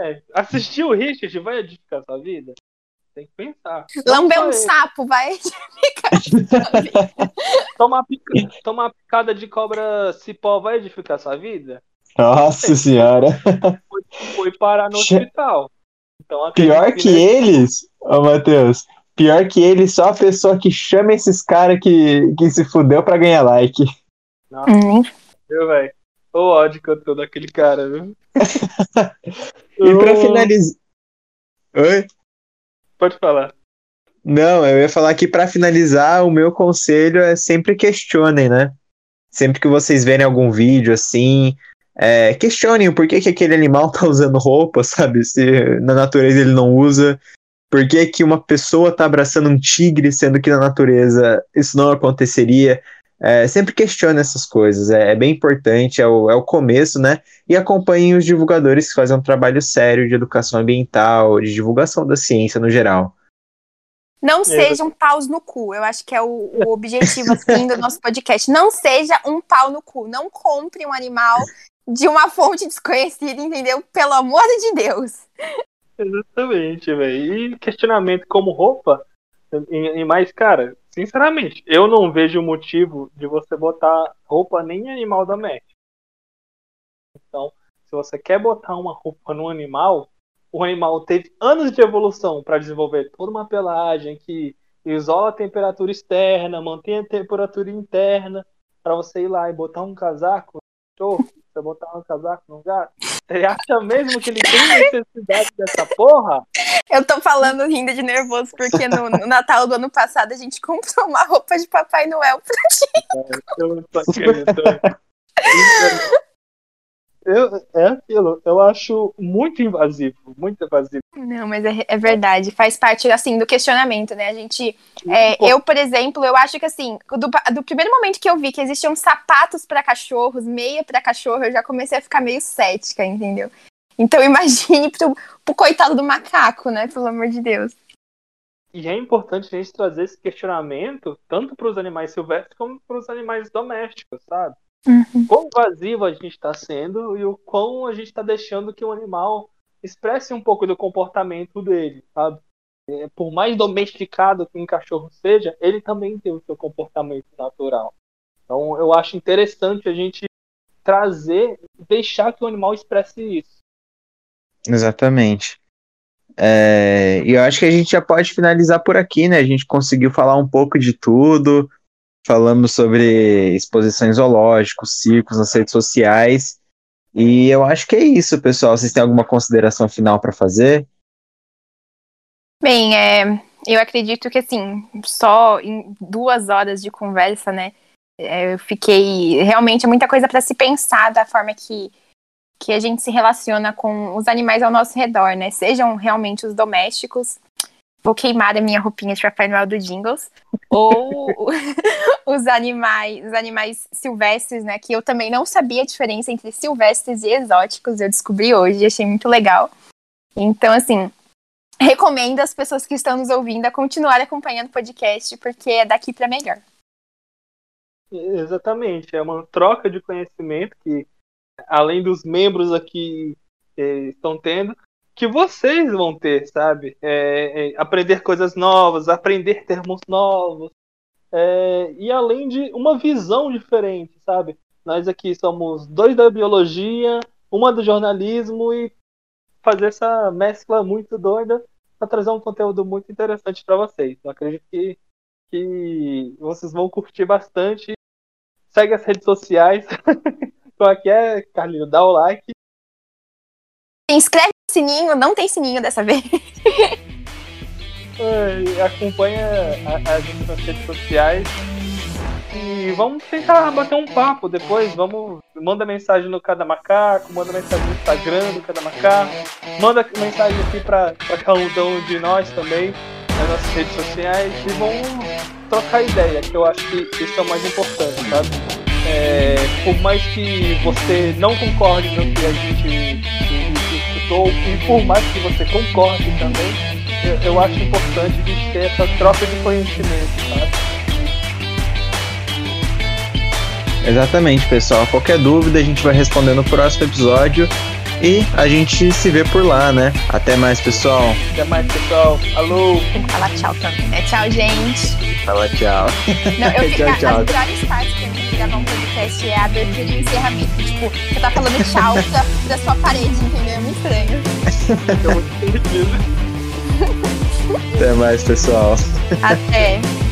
É, assistir o Richard vai edificar sua vida? Tem que pensar. Lamber um sapo vai edificar sua vida. Tomar, pica... Tomar picada de cobra cipó vai edificar sua vida? Nossa senhora. Foi, foi parar no hospital. Então, Pior que, que eles, ô oh, Matheus, pior que eles, só a pessoa que chama esses caras que, que se fudeu pra ganhar like. Nossa, hum. viu, velho? O ódio que eu tô daquele cara, viu? e pra finalizar. Oi? Pode falar. Não, eu ia falar que para finalizar, o meu conselho é sempre questionem, né? Sempre que vocês verem algum vídeo assim, é, questionem o porquê que aquele animal tá usando roupa, sabe? Se na natureza ele não usa. Por que, que uma pessoa tá abraçando um tigre, sendo que na natureza isso não aconteceria? É, sempre questione essas coisas, é, é, bem importante, é o, é o começo, né? E acompanhem os divulgadores que fazem um trabalho sério de educação ambiental, de divulgação da ciência no geral. Não seja um paus no cu. Eu acho que é o, o objetivo assim, do nosso podcast. Não seja um pau no cu. Não compre um animal de uma fonte desconhecida, entendeu? Pelo amor de Deus. Exatamente, velho. E questionamento como roupa, e, e mais, cara, sinceramente, eu não vejo motivo de você botar roupa nem em animal doméstico. Então, se você quer botar uma roupa no animal, o animal teve anos de evolução para desenvolver toda uma pelagem que isola a temperatura externa, mantém a temperatura interna, para você ir lá e botar um casaco, você botar um casaco no gato. Você acha mesmo que ele tem necessidade dessa porra? Eu tô falando rindo de nervoso, porque no, no, Natal do ano passado a gente comprou uma roupa de Papai Noel pra ti. É, eu não tô acreditando. Eu, é aquilo, eu acho muito invasivo, muito invasivo. Não, mas é, é verdade, faz parte, assim, do questionamento, né? A gente, é, eu, por exemplo, eu acho que, assim, do, do primeiro momento que eu vi que existiam sapatos para cachorros, meia para cachorro, eu já comecei a ficar meio cética, entendeu? Então imagine pro, pro coitado do macaco, né? Pelo amor de Deus. E é importante a gente trazer esse questionamento tanto para os animais silvestres como para os animais domésticos, sabe? Uhum. Quão invasivo a gente está sendo e o quão a gente está deixando que o animal expresse um pouco do comportamento dele, sabe? É, por mais domesticado que um cachorro seja, ele também tem o seu comportamento natural. Então eu acho interessante a gente trazer, deixar que o animal expresse isso. Exatamente. É, e eu acho que a gente já pode finalizar por aqui, né? A gente conseguiu falar um pouco de tudo, falamos sobre exposições zoológicos, circos nas redes sociais. E eu acho que é isso, pessoal. Vocês têm alguma consideração final para fazer? Bem, é, eu acredito que assim, só em duas horas de conversa, né? É, eu fiquei realmente muita coisa para se pensar da forma que, que a gente se relaciona com os animais ao nosso redor, né? Sejam realmente os domésticos, vou queimar a minha roupinha de Papai Noel do Jingles, ou os animais, os animais silvestres, né, que eu também não sabia a diferença entre silvestres e exóticos, eu descobri hoje, achei muito legal. Então, assim, recomendo às pessoas que estão nos ouvindo a continuar acompanhando o podcast, porque é daqui para melhor. Exatamente, é uma troca de conhecimento que, além dos membros aqui eh, estão tendo, que vocês vão ter, sabe? É, é, aprender coisas novas, aprender termos novos, é, e além de uma visão diferente, sabe? Nós aqui somos dois da biologia, uma do jornalismo e fazer essa mescla muito doida para trazer um conteúdo muito interessante para vocês. Eu acredito que, que vocês vão curtir bastante. Segue as redes sociais. Qual é, Carlinho? Dá o like. Se inscreve sininho, não tem sininho dessa vez. Acompanha a, a gente nas redes sociais. E vamos tentar bater um papo depois. Vamos. Manda mensagem no Cada Macaco, manda mensagem no Instagram do Cada Macaco, manda mensagem aqui pra cada um de nós também, nas nossas redes sociais, e vamos trocar ideia, que eu acho que isso é o mais importante, sabe? É, por mais que você não concorde no que a gente e por mais que você concorde também, eu, eu acho importante a gente ter essa troca de conhecimento, sabe? Exatamente, pessoal. Qualquer dúvida a gente vai responder no próximo episódio. E a gente se vê por lá, né? Até mais, pessoal. Até mais, pessoal. Alô. Tem que falar tchau também. É tchau, gente. Fala tchau. Não, eu tchau, tchau. As melhores partes pra mim de gravar um podcast é a abertura e o encerramento. Tipo, você tá falando tchau da, da sua parede, entendeu? É muito estranho. Até mais, pessoal. Até.